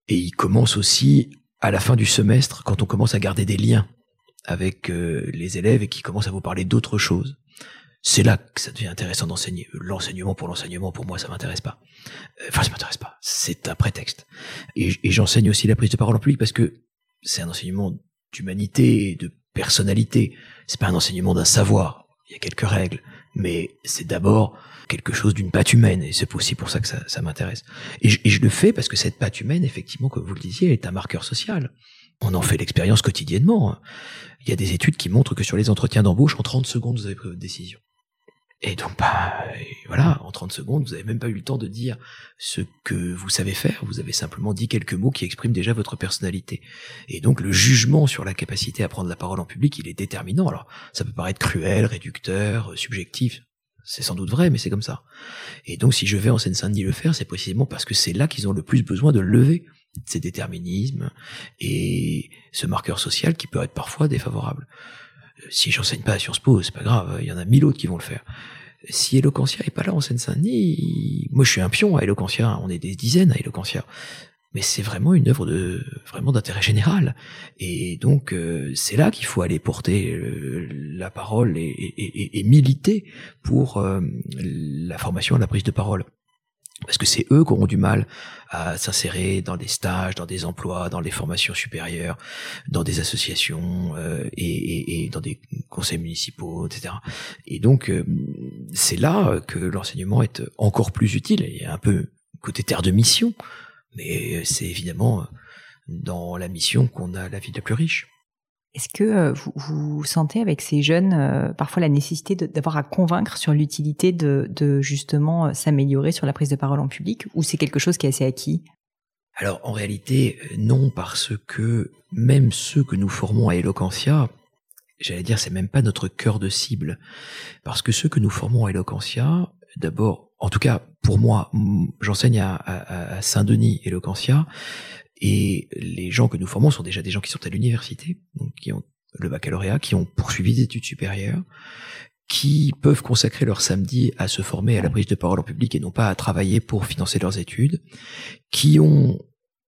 Et il commence aussi à la fin du semestre, quand on commence à garder des liens avec euh, les élèves et qui commencent à vous parler d'autres choses. C'est là que ça devient intéressant d'enseigner. L'enseignement pour l'enseignement, pour moi, ça m'intéresse pas. Euh, enfin, ça m'intéresse pas. C'est un prétexte. Et, et j'enseigne aussi la prise de parole en public parce que c'est un enseignement d'humanité et de personnalité. C'est pas un enseignement d'un savoir. Il y a quelques règles, mais c'est d'abord quelque chose d'une patte humaine, et c'est aussi pour ça que ça, m'intéresse. Et, je le fais parce que cette patte humaine, effectivement, comme vous le disiez, est un marqueur social. On en fait l'expérience quotidiennement. Il y a des études qui montrent que sur les entretiens d'embauche, en 30 secondes, vous avez pris votre décision. Et donc, bah, voilà, en 30 secondes, vous n'avez même pas eu le temps de dire ce que vous savez faire, vous avez simplement dit quelques mots qui expriment déjà votre personnalité. Et donc, le jugement sur la capacité à prendre la parole en public, il est déterminant. Alors, ça peut paraître cruel, réducteur, subjectif, c'est sans doute vrai, mais c'est comme ça. Et donc, si je vais en Seine-Saint-Denis le faire, c'est précisément parce que c'est là qu'ils ont le plus besoin de lever ces déterminismes et ce marqueur social qui peut être parfois défavorable. Euh, si j'enseigne pas à Sciences Po, c'est pas grave, il y en a mille autres qui vont le faire. Si Eloquentia est pas là en Seine-Saint-Denis, moi je suis un pion à Eloquentia, on est des dizaines à Eloquentia mais c'est vraiment une œuvre de vraiment d'intérêt général. Et donc euh, c'est là qu'il faut aller porter euh, la parole et, et, et, militer pour euh, la formation et la prise de parole. Parce que c'est eux qui auront du mal à s'insérer dans des stages, dans des emplois, dans des formations supérieures, dans des associations et, dans des conseils municipaux, etc. Et donc c'est là que l'enseignement est encore plus utile. A un peu côté terre de mission mais c'est évidemment dans la mission qu'on a la vie la plus riche. Est-ce que euh, vous, vous, sentez avec ces jeunes euh, parfois la nécessité d'avoir à convaincre sur l'utilité de, de, justement euh, s'améliorer sur la prise de parole en public ou c'est quelque chose qui est assez acquis? Alors en réalité non parce que même ceux que nous formons à Eloquentia, j'allais dire c'est même pas notre cœur de cible parce que ceux que nous formons à Eloquentia, d'abord en tout cas pour moi, j'enseigne à, Saint-Denis et Loquentia, et les gens que nous formons sont déjà des gens qui sont à l'université, qui ont le baccalauréat, qui ont poursuivi des études supérieures, qui peuvent consacrer leur samedi à se former à la prise de parole en public et non pas à travailler pour financer leurs études, qui ont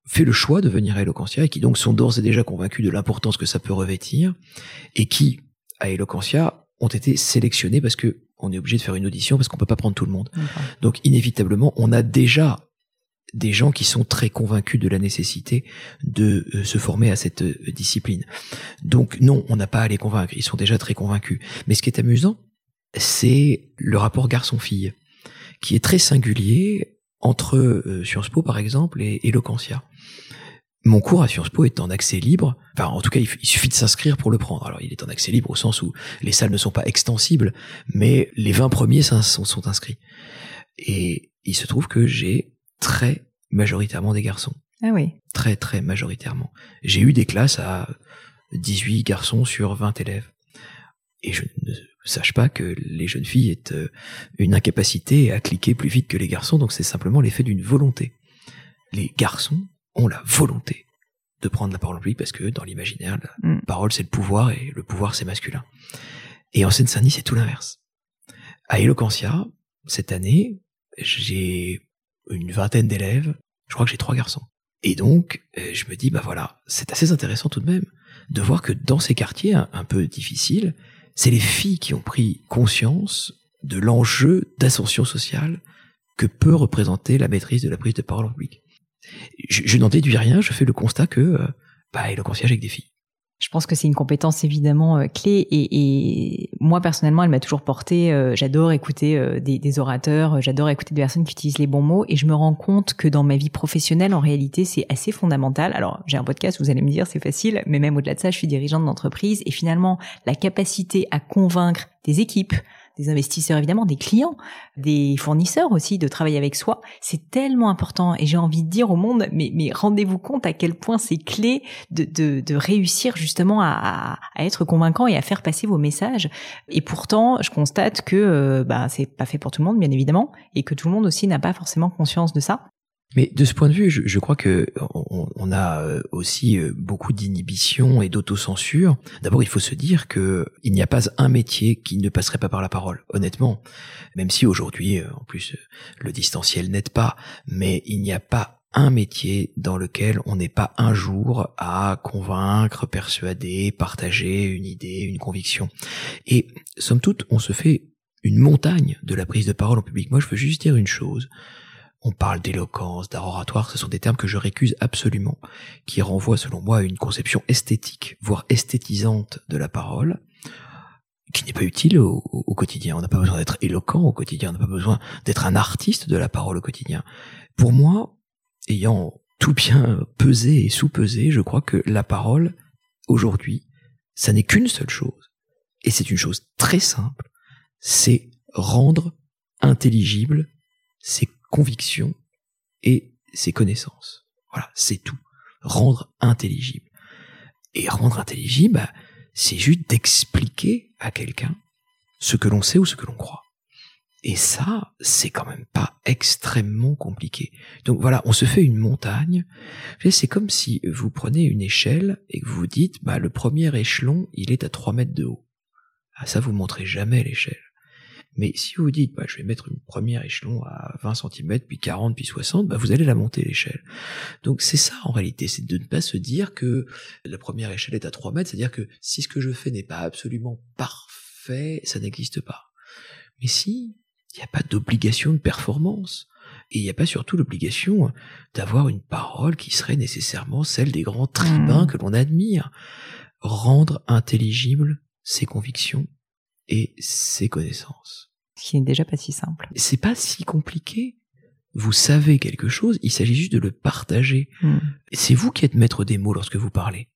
fait le choix de venir à Eloquentia et qui donc sont d'ores et déjà convaincus de l'importance que ça peut revêtir et qui, à Eloquentia, ont été sélectionnés parce que on est obligé de faire une audition parce qu'on peut pas prendre tout le monde. Donc inévitablement, on a déjà des gens qui sont très convaincus de la nécessité de euh, se former à cette euh, discipline. Donc non, on n'a pas à les convaincre, ils sont déjà très convaincus. Mais ce qui est amusant, c'est le rapport garçon-fille, qui est très singulier entre euh, Sciences Po par exemple et Eloquentia. Mon cours à Sciences Po est en accès libre. Enfin, en tout cas, il, suffit de s'inscrire pour le prendre. Alors, il est en accès libre au sens où les salles ne sont pas extensibles, mais les 20 premiers sont, sont inscrits. Et il se trouve que j'ai très majoritairement des garçons. Ah oui. Très, très majoritairement. J'ai eu des classes à 18 garçons sur 20 élèves. Et je ne sache pas que les jeunes filles aient euh, une incapacité à cliquer plus vite que les garçons, donc c'est simplement l'effet d'une volonté. Les garçons ont la volonté de prendre la parole en public parce que dans l'imaginaire, la mm. parole c'est le pouvoir et le pouvoir c'est masculin. Et en Seine-Saint-Denis, c'est tout l'inverse. À Eloquentia, cette année, j'ai une vingtaine d'élèves. Je crois que j'ai trois garçons. Et donc, euh, je me dis, bah voilà, c'est assez intéressant tout de même de voir que dans ces quartiers un, peu difficiles, c'est les filles qui ont pris conscience de l'enjeu d'ascension sociale que peut représenter la maîtrise de la prise de parole en public. Je, n'en déduis rien, je fais le constat que, euh, bah, le concierge avec des filles. Je pense que c'est une compétence évidemment euh, clé et, moi personnellement, elle m'a toujours porté. Euh, j'adore écouter euh, des, orateurs, j'adore écouter des personnes qui utilisent les bons mots et je me rends compte que dans ma vie professionnelle, en réalité, c'est assez fondamental. Alors j'ai un podcast, vous allez me dire, c'est facile, mais même au-delà de ça, je suis dirigeante d'entreprise et finalement, la capacité à convaincre des équipes, des investisseurs évidemment, des clients, des fournisseurs aussi, de travailler avec soi. C'est tellement important et j'ai envie de dire au monde, mais, mais rendez-vous compte à quel point c'est clé de, de, de, réussir justement à, à, être convaincant et à faire passer vos messages. Et pourtant, je constate que euh, bah, c'est pas fait pour tout le monde, bien évidemment, et que tout le monde aussi n'a pas forcément conscience de ça. Mais de ce point de vue, je, je crois que on, a euh, aussi euh, beaucoup d'inhibition et d'autocensure. D'abord, il faut se dire que il n'y a pas un métier qui ne passerait pas par la parole. Honnêtement, même si aujourd'hui, euh, en plus, le distanciel n'aide pas, mais il n'y a pas un métier dans lequel on n'est pas un jour à convaincre, persuader, partager une idée, une conviction. Et somme toute, on se fait une montagne de la prise de parole en public. Moi, je veux juste dire une chose on parle d'éloquence, d'art oratoire, ce sont des termes que je récuse absolument, qui renvoient selon moi à une conception esthétique, voire esthétisante de la parole, qui n'est pas utile au, quotidien. On n'a pas besoin d'être éloquent au quotidien, on n'a pas besoin d'être un artiste de la parole au quotidien. Pour moi, ayant tout bien pesé et sous-pesé, je crois que la parole, aujourd'hui, ça n'est qu'une seule chose. Et c'est une chose très simple, c'est rendre intelligible ses conviction et ses connaissances. Voilà, c'est tout. Rendre intelligible. Et rendre intelligible, bah, c'est juste d'expliquer à quelqu'un ce que l'on sait ou ce que l'on croit. Et ça, c'est quand même pas extrêmement compliqué. Donc voilà, on se fait une montagne. C'est comme si vous prenez une échelle et que vous vous dites, bah, le premier échelon, il est à 3 mètres de haut. Ah, ça, vous montrez jamais l'échelle. Mais si vous dites, bah, je vais mettre une première échelon à 20 cm, puis 40, puis 60, bah, vous allez la monter l'échelle. Donc c'est ça en réalité, c'est de ne pas se dire que la première échelle est à 3 mètres, c'est-à-dire que si ce que je fais n'est pas absolument parfait, ça n'existe pas. Mais si, il n'y a pas d'obligation de performance. Et il n'y a pas surtout l'obligation d'avoir une parole qui serait nécessairement celle des grands tribuns mmh. que l'on admire. Rendre intelligible ses convictions et ses connaissances. Ce qui n'est déjà pas si simple. C'est pas si compliqué. Vous savez quelque chose, il s'agit juste de le partager. Hmm. C'est vous qui êtes maître des mots lorsque vous parlez.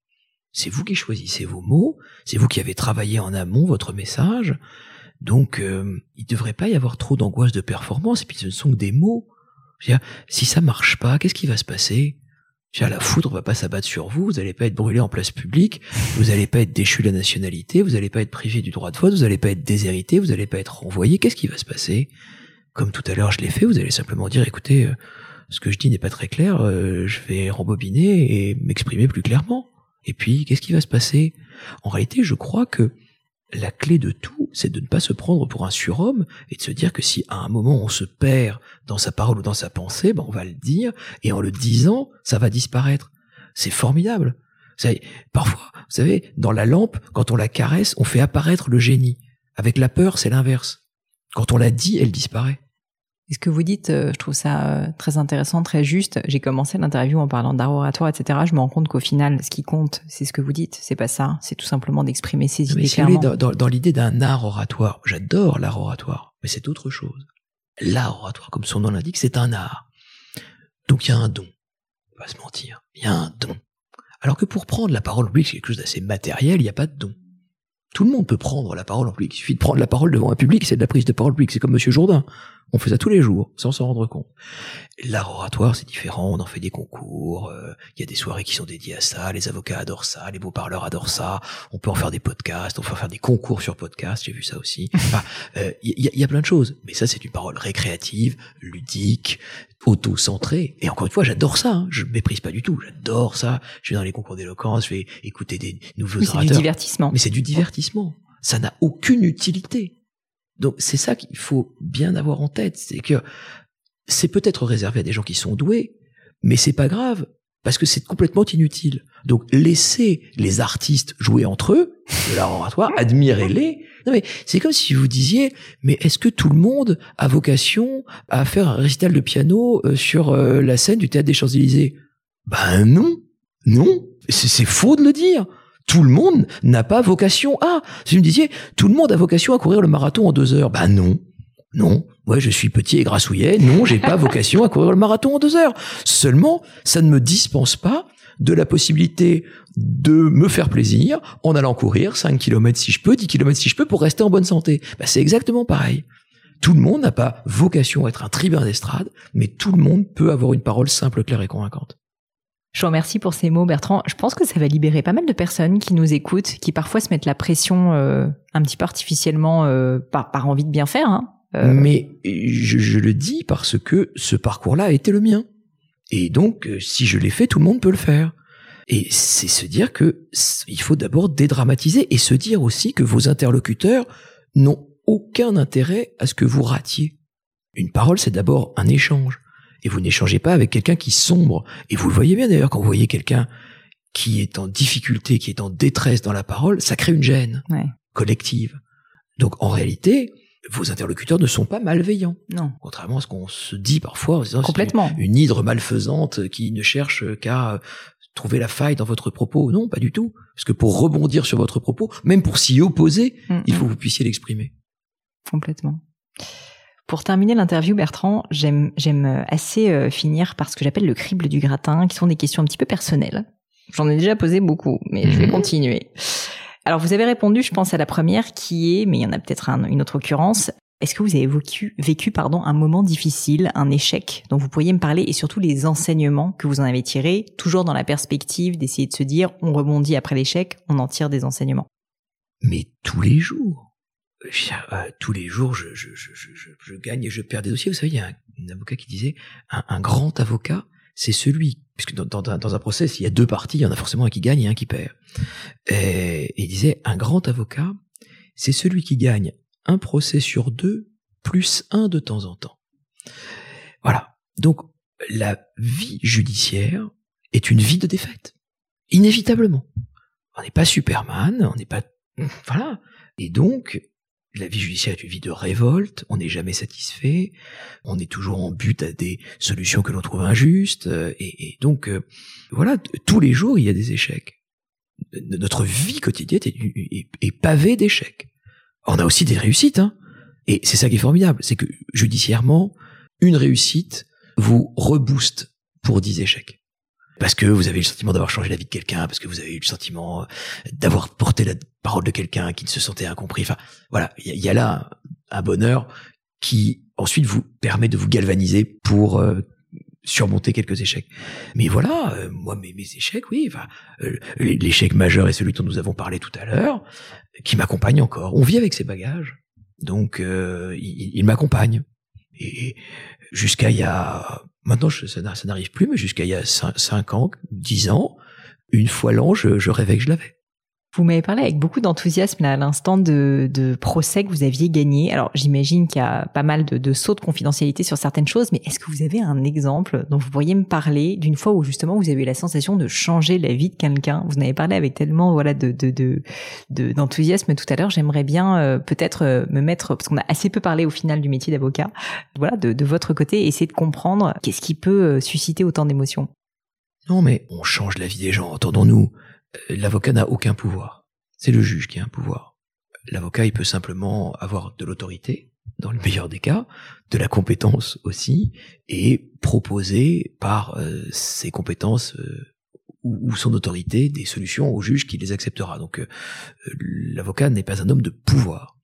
C'est vous qui choisissez vos mots, c'est vous qui avez travaillé en amont votre message. Donc, euh, il ne devrait pas y avoir trop d'angoisse de performance, et puis ce ne sont que des mots. si ça marche pas, qu'est-ce qui va se passer? La foudre va pas s'abattre sur vous, vous n'allez pas être brûlé en place publique, vous n'allez pas être déchu de la nationalité, vous n'allez pas être privé du droit de vote, vous n'allez pas être déshérité, vous n'allez pas être renvoyé. Qu'est-ce qui va se passer? Comme tout à l'heure je l'ai fait, vous allez simplement dire écoutez, euh, ce que je dis n'est pas très clair, euh, je vais rembobiner et m'exprimer plus clairement. Et puis qu'est-ce qui va se passer? En réalité, je crois que la clé de tout, c'est de ne pas se prendre pour un surhomme et de se dire que si à un moment on se perd dans sa parole ou dans sa pensée, ben on va le dire et en le disant, ça va disparaître. C'est formidable. Vous savez, parfois, vous savez, dans la lampe, quand on la caresse, on fait apparaître le génie. Avec la peur, c'est l'inverse. Quand on la dit, elle disparaît. Et ce que vous dites, euh, je trouve ça euh, très intéressant, très juste. J'ai commencé l'interview en parlant d'art oratoire, etc. Je me rends compte qu'au final, ce qui compte, c'est ce que vous dites. C'est pas ça. C'est tout simplement d'exprimer ses idées clairement. Dans, dans, l'idée d'un art oratoire, j'adore l'art oratoire, mais c'est autre chose. L'art oratoire, comme son nom l'indique, c'est un art. Donc il y a un don. On va se mentir. Il y a un don. Alors que pour prendre la parole publique, c'est quelque chose d'assez matériel, il n'y a pas de don. Tout le monde peut prendre la parole en public. Il suffit de prendre la parole devant un public, c'est de la prise de parole publique. C'est comme Monsieur Jourdain. On fait ça tous les jours, sans s'en rendre compte. L'art oratoire, c'est différent. On en fait des concours. Euh, il y a des soirées qui sont dédiées à ça. Les avocats adorent ça. Les beaux parleurs adorent ça. On peut en faire des podcasts. On peut en faire des concours sur podcast. J'ai vu ça aussi. Euh, il y, a, y, a, plein de choses. Mais ça, c'est une parole récréative, ludique, auto-centrée. Et encore une fois, j'adore ça. Hein. Je méprise pas du tout. J'adore ça. Je vais dans les concours d'éloquence. Je vais écouter des nouveaux orateurs. C'est du divertissement. Mais c'est du divertissement. Ça n'a aucune utilité. Donc c'est ça qu'il faut bien avoir en tête, c'est que c'est peut-être réservé à des gens qui sont doués, mais c'est pas grave parce que c'est complètement inutile. Donc laissez les artistes jouer entre eux de l'art oratoire, admirez-les. Non mais c'est comme si vous disiez mais est-ce que tout le monde a vocation à faire un récital de piano euh, sur euh, la scène du théâtre des Champs-Élysées? Ben non. Non, c'est faux de le dire tout le monde n'a pas vocation à. Si vous me disiez, tout le monde a vocation à courir le marathon en deux heures. Ben non. Non. Moi, je suis petit et grassouillet. Non, j'ai pas vocation à courir le marathon en deux heures. Seulement, ça ne me dispense pas de la possibilité de me faire plaisir en allant courir 5 km si je peux, 10 km si je peux pour rester en bonne santé. Ben, c'est exactement pareil. Tout le monde n'a pas vocation à être un tribun d'estrade, mais tout le monde peut avoir une parole simple, claire et convaincante. Je vous remercie pour ces mots, Bertrand. Je pense que ça va libérer pas mal de personnes qui nous écoutent, qui parfois se mettent la pression euh, un petit peu artificiellement euh, par, envie de bien faire. Hein. Euh, Mais je, je, le dis parce que ce parcours-là a été le mien. Et donc, si je l'ai fait, tout le monde peut le faire. Et c'est se dire que il faut d'abord dédramatiser et se dire aussi que vos interlocuteurs n'ont aucun intérêt à ce que vous ratiez. Une parole, c'est d'abord un échange et vous n'échangez pas avec quelqu'un qui sombre. Et vous le voyez bien d'ailleurs quand vous voyez quelqu'un qui est en difficulté, qui est en détresse dans la parole, ça crée une gêne collective. Donc en réalité, vos interlocuteurs ne sont pas malveillants. Non. Contrairement à ce qu'on se dit parfois, Complètement. Une, une, hydre malfaisante qui ne cherche qu'à trouver la faille dans votre propos. Non, pas du tout. Parce que pour rebondir sur votre propos, même pour s'y opposer, mm, il faut mm. que vous puissiez l'exprimer. Complètement. Pour terminer l'interview, Bertrand, j'aime j'aime assez euh, finir par ce que j'appelle le crible du gratin, qui sont des questions un petit peu personnelles. J'en ai déjà posé beaucoup, mais je vais mhm. continuer. Alors, vous avez répondu, je pense, à la première, qui est, mais il y en a peut-être une autre occurrence. Est-ce que vous avez vécu, vécu pardon, un moment difficile, un échec dont vous pourriez me parler et surtout les enseignements que vous en avez tirés, toujours dans la perspective d'essayer de se dire, on rebondit après l'échec, on en tire des enseignements? Mais tous les jours euh, tous les jours, je, je, je, je, gagne et je perds des dossiers. Vous savez, il y a un, avocat qui disait un, grand avocat, c'est celui, puisque dans, dans, dans, un procès, il y a deux parties, il y en a forcément un qui gagne et un qui perd. Et, il disait un grand avocat, c'est celui qui gagne un procès sur deux plus un de temps en temps. Voilà. Donc la vie judiciaire est une vie de défaite, inévitablement. On n'est pas Superman, on n'est pas voilà. Et donc, la vie judiciaire est une vie de révolte, on n'est jamais satisfait, on est toujours en but à des solutions que l'on trouve injustes, euh, et, donc euh, voilà, tous les jours il y a des échecs. Notre vie quotidienne est, pavée d'échecs. On a aussi des réussites, hein. Et c'est ça qui est formidable, c'est que judiciairement, une réussite vous rebooste pour dix échecs parce que vous avez eu le sentiment d'avoir changé la vie de quelqu'un, parce que vous avez eu le sentiment euh, d'avoir porté la parole de quelqu'un qui ne se sentait incompris. Enfin, voilà, il y, a là un bonheur qui ensuite vous permet de vous galvaniser pour euh, surmonter quelques échecs. Mais voilà, euh, moi mes, échecs, oui, enfin, l'échec majeur est celui dont nous avons parlé tout à l'heure, qui m'accompagne encore. On vit avec ses bagages, donc il, il m'accompagne. Et jusqu'à il y a Maintenant, ça, n'arrive plus, mais jusqu'à il y a 5, ans, 10 ans, une fois l'an, je, je rêvais que je l'avais. Vous m'avez parlé avec beaucoup d'enthousiasme à l'instant de, de, procès que vous aviez gagné. Alors j'imagine qu'il y a pas mal de, de, sauts de confidentialité sur certaines choses, mais est-ce que vous avez un exemple dont vous pourriez me parler d'une fois où justement vous avez eu la sensation de changer la vie de quelqu'un? Vous en avez parlé avec tellement voilà de d'enthousiasme tout à l'heure. J'aimerais bien euh, peut-être euh, me mettre parce qu'on a assez peu parlé au final du métier d'avocat. Voilà de, de votre côté, essayer de comprendre qu'est-ce qui peut euh, susciter autant d'émotions. Non mais on change la vie des gens, entendons-nous. Euh, l'avocat n'a aucun pouvoir. C'est le juge qui a un pouvoir. L'avocat, il peut simplement avoir de l'autorité, dans le meilleur des cas, de la compétence aussi, et proposer par euh, ses compétences euh, ou, son autorité des solutions au juge qui les acceptera. Donc l'avocat n'est pas un homme de pouvoir.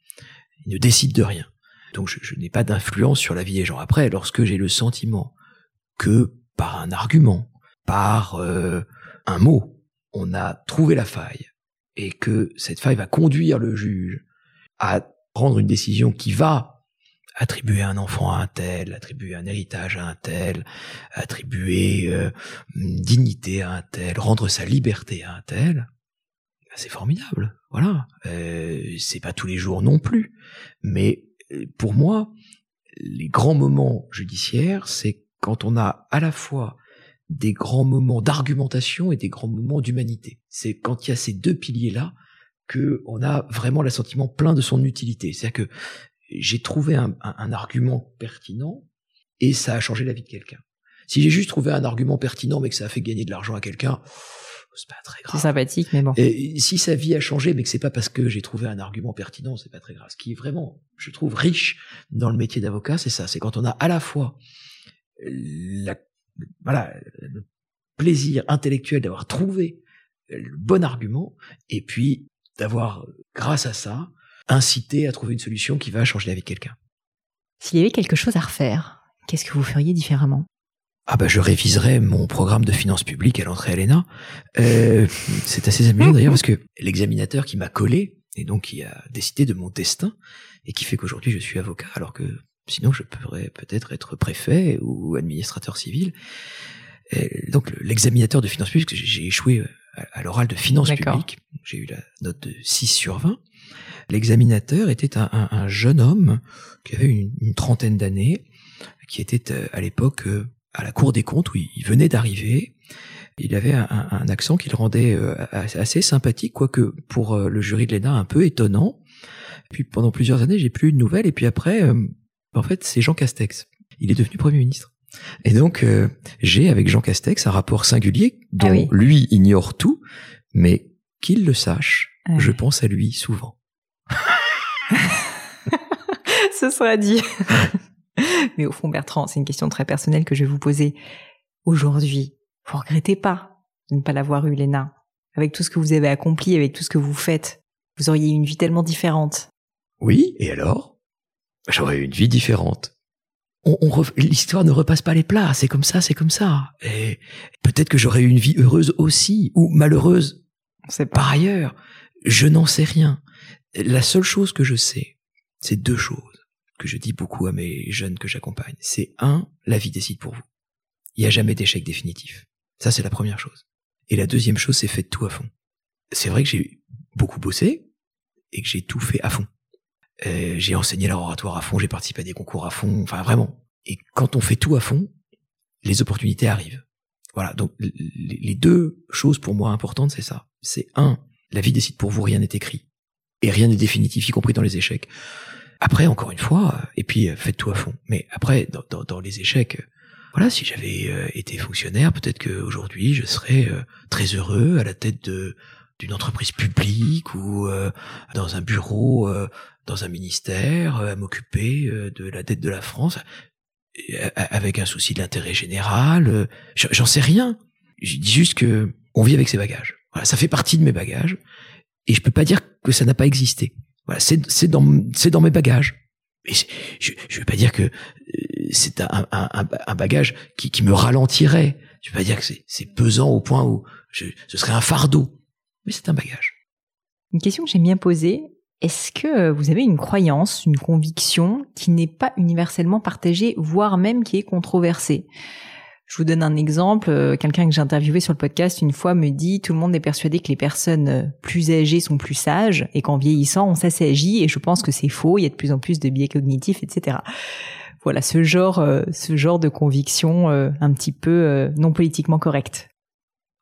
Il ne décide de rien. Donc je, n'ai pas d'influence sur la vie des gens. Après, lorsque j'ai le sentiment que par un argument, par euh, un mot, on a trouvé la faille et que cette faille va conduire le juge à prendre une décision qui va attribuer un enfant à un tel, attribuer un héritage à un tel, attribuer euh, une dignité à un tel, rendre sa liberté à un tel, ben, c'est formidable. Voilà, euh, c'est pas tous les jours non plus, mais euh, pour moi, les grands moments judiciaires, c'est quand on a à la fois des grands moments d'argumentation et des grands moments d'humanité. C'est quand il y a ces deux piliers-là que on a vraiment l'assentiment plein de son utilité. C'est-à-dire que j'ai trouvé un, argument pertinent et ça a changé la vie de quelqu'un. Si j'ai juste trouvé un argument pertinent mais que ça a fait gagner de l'argent à quelqu'un, c'est pas très grave. C'est sympathique, mais bon. Et si sa vie a changé, mais que c'est pas parce que j'ai trouvé un argument pertinent, c'est pas très grave. Ce qui est vraiment, je trouve, riche dans le métier d'avocat, c'est ça. C'est quand on a à la fois la, voilà, le plaisir intellectuel d'avoir trouvé le bon argument, et puis d'avoir, grâce à ça, incité à trouver une solution qui va changer la vie de quelqu'un. S'il y avait quelque chose à refaire, qu'est-ce que vous feriez différemment? Ah bah je réviserai mon programme de finances publiques à l'entrée à l'ENA. Euh, c'est assez amusant d'ailleurs parce que l'examinateur qui m'a collé et donc qui a décidé de mon destin et qui fait qu'aujourd'hui je suis avocat alors que sinon je pourrais peut-être être préfet ou administrateur civil. donc l'examinateur de finances publiques, j'ai échoué à l'oral de finances publiques, j'ai eu la note de 6 sur 20. L'examinateur était un, jeune homme qui avait une, trentaine d'années, qui était euh, à l'époque euh, à la Cour des comptes où il venait d'arriver. Il avait un, un, accent qui le rendait euh, assez sympathique, quoique pour euh, le jury de l'ENA un peu étonnant. Puis pendant plusieurs années, j'ai plus eu de nouvelles. Et puis après, euh, en fait, c'est Jean Castex. Il est devenu Premier ministre. Et donc, j'ai avec Jean Castex un rapport singulier dont ah lui ignore tout, mais qu'il le sache, ah je pense à lui souvent. Ce sera dit. Mais au fond, Bertrand, c'est une question très personnelle que je vais vous poser. Aujourd'hui, vous regrettez pas de ne pas l'avoir eu, Léna? Avec tout ce que vous avez accompli, avec tout ce que vous faites, vous auriez une vie tellement différente. Oui, et alors? J'aurais eu une vie différente. On, L'histoire ne repasse pas les plats, c'est comme ça, c'est comme ça. Et peut-être que j'aurais eu une vie heureuse aussi, ou malheureuse. C'est par ailleurs. Je n'en sais rien. La seule chose que je sais, c'est deux choses que je dis beaucoup à mes jeunes que j'accompagne, c'est un, la vie décide pour vous. Il n'y a jamais d'échec définitif. Ça, c'est la première chose. Et la deuxième chose, c'est faites tout à fond. C'est vrai que j'ai beaucoup bossé et que j'ai tout fait à fond. Euh, j'ai enseigné l'oratoire à fond, j'ai participé à des concours à fond, enfin vraiment. Et quand on fait tout à fond, les opportunités arrivent. Voilà, donc les deux choses pour moi importantes, c'est ça. C'est un, la vie décide pour vous, rien n'est écrit. Et rien n'est définitif, y compris dans les échecs. Après, encore une fois, euh, et puis euh, faites tout à fond. Mais après, dans, dans, les échecs, euh, voilà, si j'avais été fonctionnaire, peut-être qu'aujourd'hui, je serais très heureux à la tête de d'une entreprise publique ou dans un bureau, dans un ministère, à m'occuper de la dette de la France, avec un souci de l'intérêt général. J'en sais rien. Je dis juste que on vit avec ses bagages. Voilà, ça fait partie de mes bagages, et je peux pas dire que ça n'a pas existé. Voilà, c'est c'est dans c'est dans mes bagages. Et je je veux pas dire que euh, c'est un, un, un, bagage qui, qui me ralentirait. Je veux pas dire que c'est pesant au point où je, ce serait un fardeau. Mais c'est un bagage. Une question que j'aime bien poser. Est-ce que vous avez une croyance, une conviction qui n'est pas universellement partagée, voire même qui est controversée? Je vous donne un exemple. Euh, quelqu'un que j'ai interviewé sur le podcast une fois me dit tout le monde est persuadé que les personnes euh, plus âgées sont plus sages et qu'en vieillissant on s'assagit et je pense que c'est faux. Il y a de plus en plus de biais cognitifs, etc. Voilà ce genre, euh, ce genre de conviction un petit peu non politiquement correcte.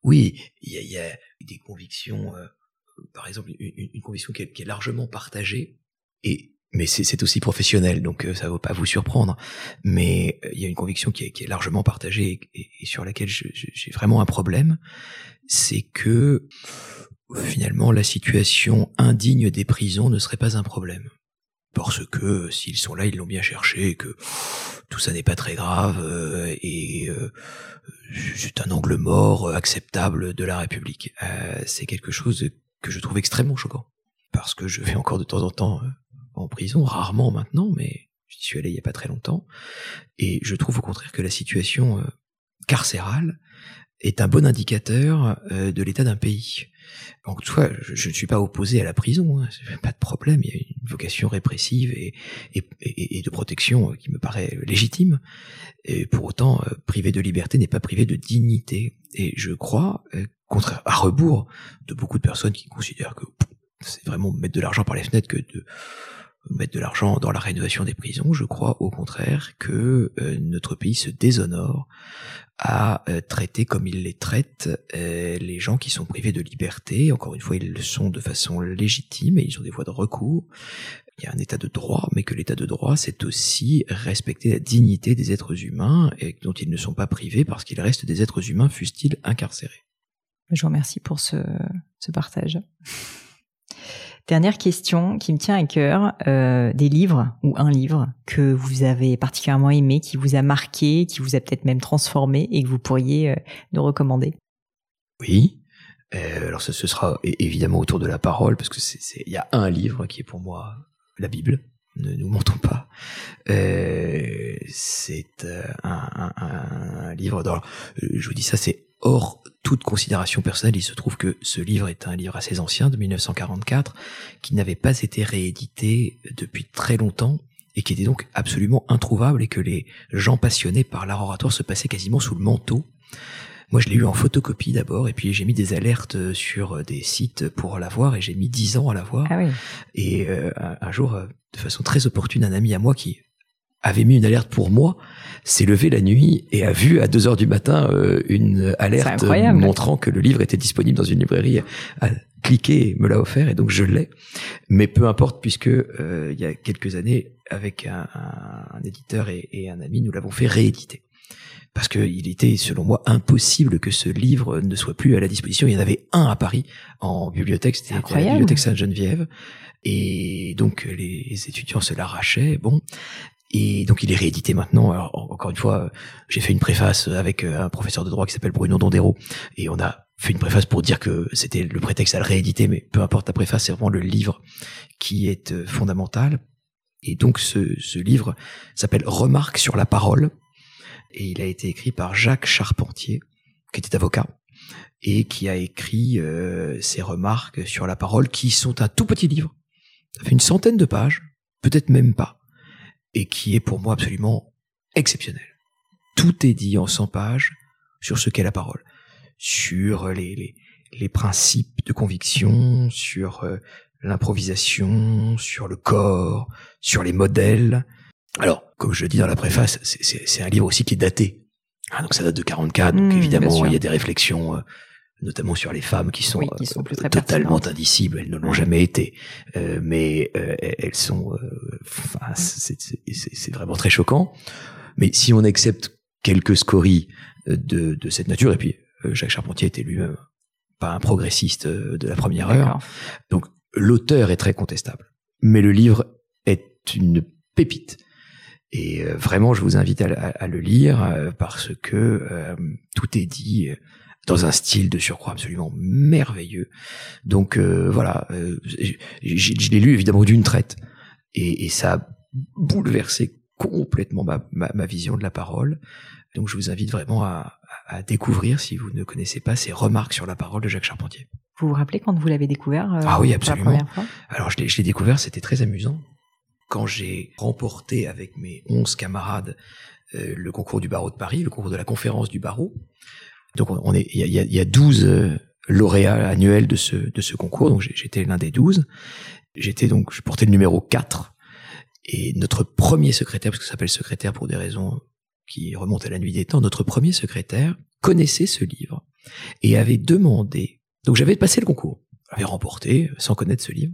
Oui, il y a, des convictions, par exemple une, conviction qui est largement partagée et mais c'est aussi professionnel, donc euh, ça ne va pas vous surprendre. Mais euh, il y a une conviction qui est, qui est largement partagée et, sur laquelle j'ai vraiment un problème, c'est que finalement la situation indigne des prisons ne serait pas un problème. Parce que s'ils sont là, ils l'ont bien cherché, que tout ça n'est pas très grave euh, et c'est un angle mort acceptable de la République. c'est quelque chose que je trouve extrêmement choquant. Parce que je vais encore de temps en temps en prison, rarement maintenant, mais Je suis allé il y a pas très longtemps. Et je trouve au contraire que la situation euh, carcérale est un bon indicateur euh, de l'état d'un pays. Donc, toi, je ne suis pas opposé à la prison, hein, pas de problème. Il y a une vocation répressive et, et, et, de protection qui me paraît légitime. Et pour autant, privé de liberté n'est pas privé de dignité. Et je crois, contraire, à rebours de beaucoup de personnes qui considèrent que c'est vraiment mettre de l'argent par les fenêtres que de mettre de l'argent dans la rénovation des prisons. Je crois au contraire que euh, notre pays se déshonore à euh, traiter comme il les traite euh, les gens qui sont privés de liberté. Encore une fois, ils le sont de façon légitime et ils ont des voies de recours. Il y a un état de droit, mais que l'état de droit, c'est aussi respecter la dignité des êtres humains et dont ils ne sont pas privés parce qu'ils restent des êtres humains, fussent-ils incarcérés. Je vous remercie pour ce, ce partage. Dernière question qui me tient à cœur, euh, des livres ou un livre que vous avez particulièrement aimé, qui vous a marqué, qui vous a peut-être même transformé et que vous pourriez euh, nous recommander? Oui. Euh, alors ce, sera évidemment autour de la parole parce que y a un livre qui est pour moi la Bible. Ne nous mentons pas. C'est un, livre. Je vous dis ça, c'est hors toute considération personnelle, il se trouve que ce livre est un livre assez ancien, de 1944, qui n'avait pas été réédité depuis très longtemps et qui était donc absolument introuvable et que les gens passionnés par l'art oratoire se passaient quasiment sous le manteau. Moi, je l'ai eu en photocopie d'abord, et puis j'ai mis des alertes sur des sites pour l'avoir, et j'ai mis dix ans à l'avoir. Ah oui. Et euh, un, jour, euh, de façon très opportune, un ami à moi qui avait mis une alerte pour moi, s'est levé la nuit et a vu à 2 heures du matin euh, une alerte montrant que le livre était disponible dans une librairie. A cliqué me l'a offert et donc je l'ai. Mais peu importe puisque euh, il y a quelques années, avec un, un, éditeur et, et, un ami, nous l'avons fait rééditer. Parce qu'il était, selon moi, impossible que ce livre ne soit plus à la disposition. Il y en avait un à Paris en bibliothèque, c'était la bibliothèque Sainte-Geneviève. Et donc les étudiants se l'arrachaient. Bon, et donc il est réédité maintenant. Alors, encore une fois, j'ai fait une préface avec euh, un professeur de droit qui s'appelle Bruno Dondero, et on a fait une préface pour dire que c'était le prétexte à le rééditer, mais peu importe la préface, c'est vraiment le livre qui est euh, fondamental. Et donc ce, ce livre s'appelle Remarques sur la parole, et il a été écrit par Jacques Charpentier, qui était avocat, et qui a écrit euh, ses remarques sur la parole, qui sont un tout petit livre. Ça fait une centaine de pages, peut-être même pas et qui est pour moi absolument exceptionnel. Tout est dit en 100 pages sur ce qu'est la parole, sur les, les, les principes de conviction, sur euh, l'improvisation, sur le corps, sur les modèles. Alors, comme je le dis dans la préface, c'est un livre aussi qui est daté. Ah, donc ça date de 44, donc mmh, évidemment il y a des réflexions euh, notamment sur les femmes qui sont, euh, totalement indicibles, elles ne l'ont jamais été, euh, mais euh, elles sont, c'est vraiment très choquant. Mais si on accepte quelques scories de, de cette nature, et puis Jacques Charpentier était lui-même pas un progressiste de la première heure, donc l'auteur est très contestable, mais le livre est une pépite. Et vraiment, je vous invite à, à le lire parce que tout est dit dans un style de surcroît absolument merveilleux. Donc euh, voilà, euh, je l'ai lu évidemment d'une traite et, et, ça a bouleversé complètement ma, ma, vision de la parole. Donc je vous invite vraiment à, à, découvrir, si vous ne connaissez pas, ces remarques sur la parole de Jacques Charpentier. Vous vous rappelez quand vous l'avez découvert euh, Ah oui, absolument. Alors je l'ai découvert, c'était très amusant. Quand j'ai remporté avec mes 11 camarades le concours du barreau de Paris, le concours de la conférence du barreau, donc on est, il y a, y a 12 euh, lauréats annuels de ce de ce concours. Donc j'étais l'un des 12. J'étais donc, je portais le numéro 4. Et notre premier secrétaire, parce que ça s'appelle secrétaire pour des raisons qui remontent à la nuit des temps, notre premier secrétaire connaissait ce livre et avait demandé. Donc j'avais passé le concours, j'avais remporté sans connaître ce livre.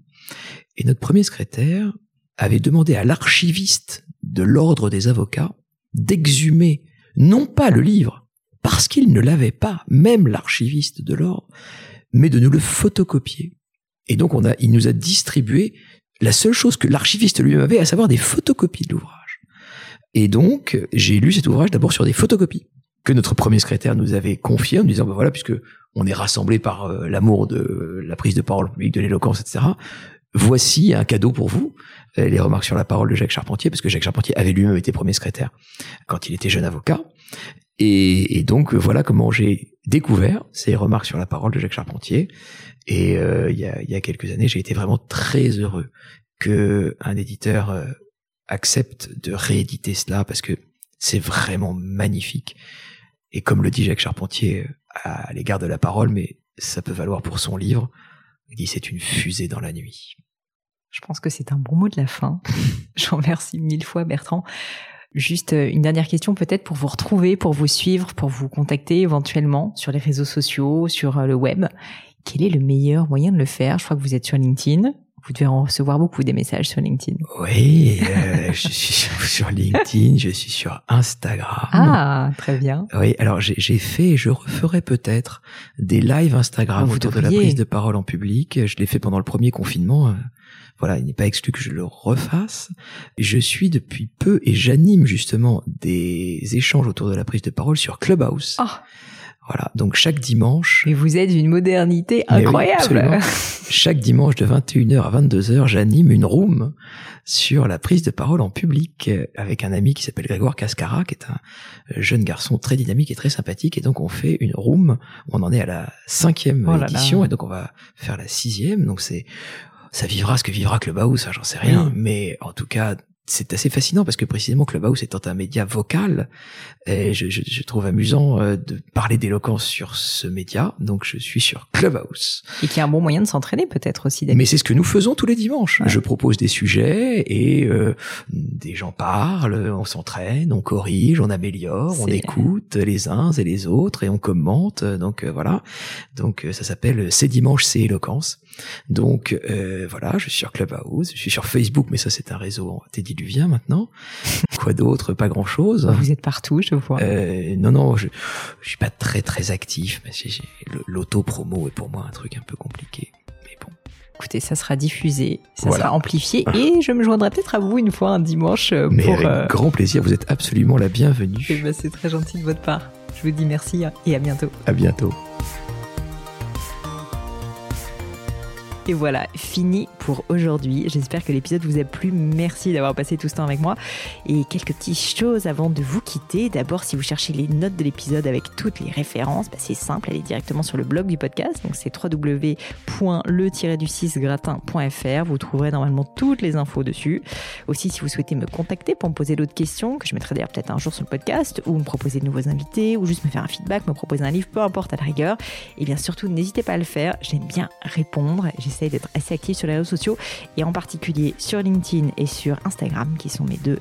Et notre premier secrétaire avait demandé à l'archiviste de l'ordre des avocats d'exhumer non pas le livre, parce qu'il ne l'avait pas, même l'archiviste de l'ordre, mais de nous le photocopier. Et donc on a, il nous a distribué la seule chose que l'archiviste lui-même avait, à savoir des photocopies de l'ouvrage. Et donc j'ai lu cet ouvrage d'abord sur des photocopies que notre premier secrétaire nous avait confié en nous disant ben voilà puisque on est rassemblé par euh, l'amour de la prise de parole publique, de l'éloquence, etc voici un cadeau pour vous. Les remarques sur la parole de Jacques Charpentier, parce que Jacques Charpentier avait lui-même été premier secrétaire quand il était jeune avocat. Et, donc voilà comment j'ai découvert ces remarques sur la parole de Jacques Charpentier. Et il, y a, y a quelques années, j'ai été vraiment très heureux que un éditeur accepte de rééditer cela parce que c'est vraiment magnifique. Et comme le dit Jacques Charpentier euh, à l'égard de la parole, mais ça peut valoir pour son livre, il dit c'est une fusée dans la nuit. Je pense que c'est un bon mot de la fin. Je remercie mille fois Bertrand. Juste euh, une dernière question peut-être pour vous retrouver, pour vous suivre, pour vous contacter éventuellement sur les réseaux sociaux, sur euh, le web. Quel est le meilleur moyen de le faire? Je crois que vous êtes sur LinkedIn. Vous devez en recevoir beaucoup des messages sur LinkedIn. Oui, euh, je suis sur LinkedIn, je suis sur Instagram. Ah, très bien. Oui, alors j'ai fait, je referai peut-être des lives Instagram autour de la prise de parole en public. Je l'ai fait pendant le premier confinement. Voilà, il n'est pas exclu que je le refasse. Je suis depuis peu et j'anime justement des échanges autour de la prise de parole sur Clubhouse. Ah. Voilà, donc chaque dimanche. Et vous êtes d'une modernité incroyable. chaque dimanche de 21h à 22h, j'anime une room sur la prise de parole en public avec un ami qui s'appelle Grégoire Cascara, qui est un jeune garçon très dynamique et très sympathique. Et donc on fait une room. On en est à la cinquième oh édition et donc on va faire la sixième. Donc c'est ça vivra ce que vivra Clubhouse, ça j'en sais rien. Mais en tout cas, c'est assez fascinant parce que précisément Clubhouse étant un média vocal, et je, je, je trouve amusant euh, de parler d'éloquence sur ce média. Donc je suis sur Clubhouse. Et qui est un bon moyen de s'entraîner peut-être aussi. Mais c'est ce que nous faisons tous les dimanches. Je propose des sujets et euh, des gens parlent, on s'entraîne, on corrige, on améliore, on écoute les uns et les autres et on commente. Donc euh, voilà. Donc ça s'appelle C'est dimanche, c'est éloquence. Donc voilà, je suis sur Clubhouse, je suis sur Facebook, mais ça c'est un réseau vient maintenant. Quoi d'autre? Pas grand-chose. Vous êtes partout, je vois. Euh, non, non, je, je suis pas très très actif. Mais l'auto-promo est pour moi un truc un peu compliqué. Mais bon. Écoutez, ça sera diffusé, ça sera amplifié, et je me joindrai peut-être à vous une fois un dimanche. Euh, mais avec euh, grand plaisir, vous êtes absolument la bienvenue. Eh ben, c'est très gentil de votre part. Je vous dis merci et à bientôt. À bientôt. Et voilà, fini aujourd'hui. J'espère que l'épisode vous a plu. Merci d'avoir passé tout ce temps avec moi. Et quelques petites choses avant de vous quitter. D'abord, si vous cherchez les notes de l'épisode avec toutes les références, bah, c'est simple, allez directement sur le blog du podcast. Donc c'est www.le-du6gratin.fr. Vous trouverez normalement toutes les infos dessus. Aussi, si vous souhaitez me contacter pour me poser d'autres questions, que je mettrai d'ailleurs peut-être un jour sur le podcast, ou me proposer de nouveaux invités, ou juste me faire un feedback, me proposer un livre, peu importe à la rigueur, et bien surtout, n'hésitez pas à le faire. J'aime bien répondre d'être assez actif sur les réseaux sociaux et en particulier sur LinkedIn et sur Instagram qui sont mes deux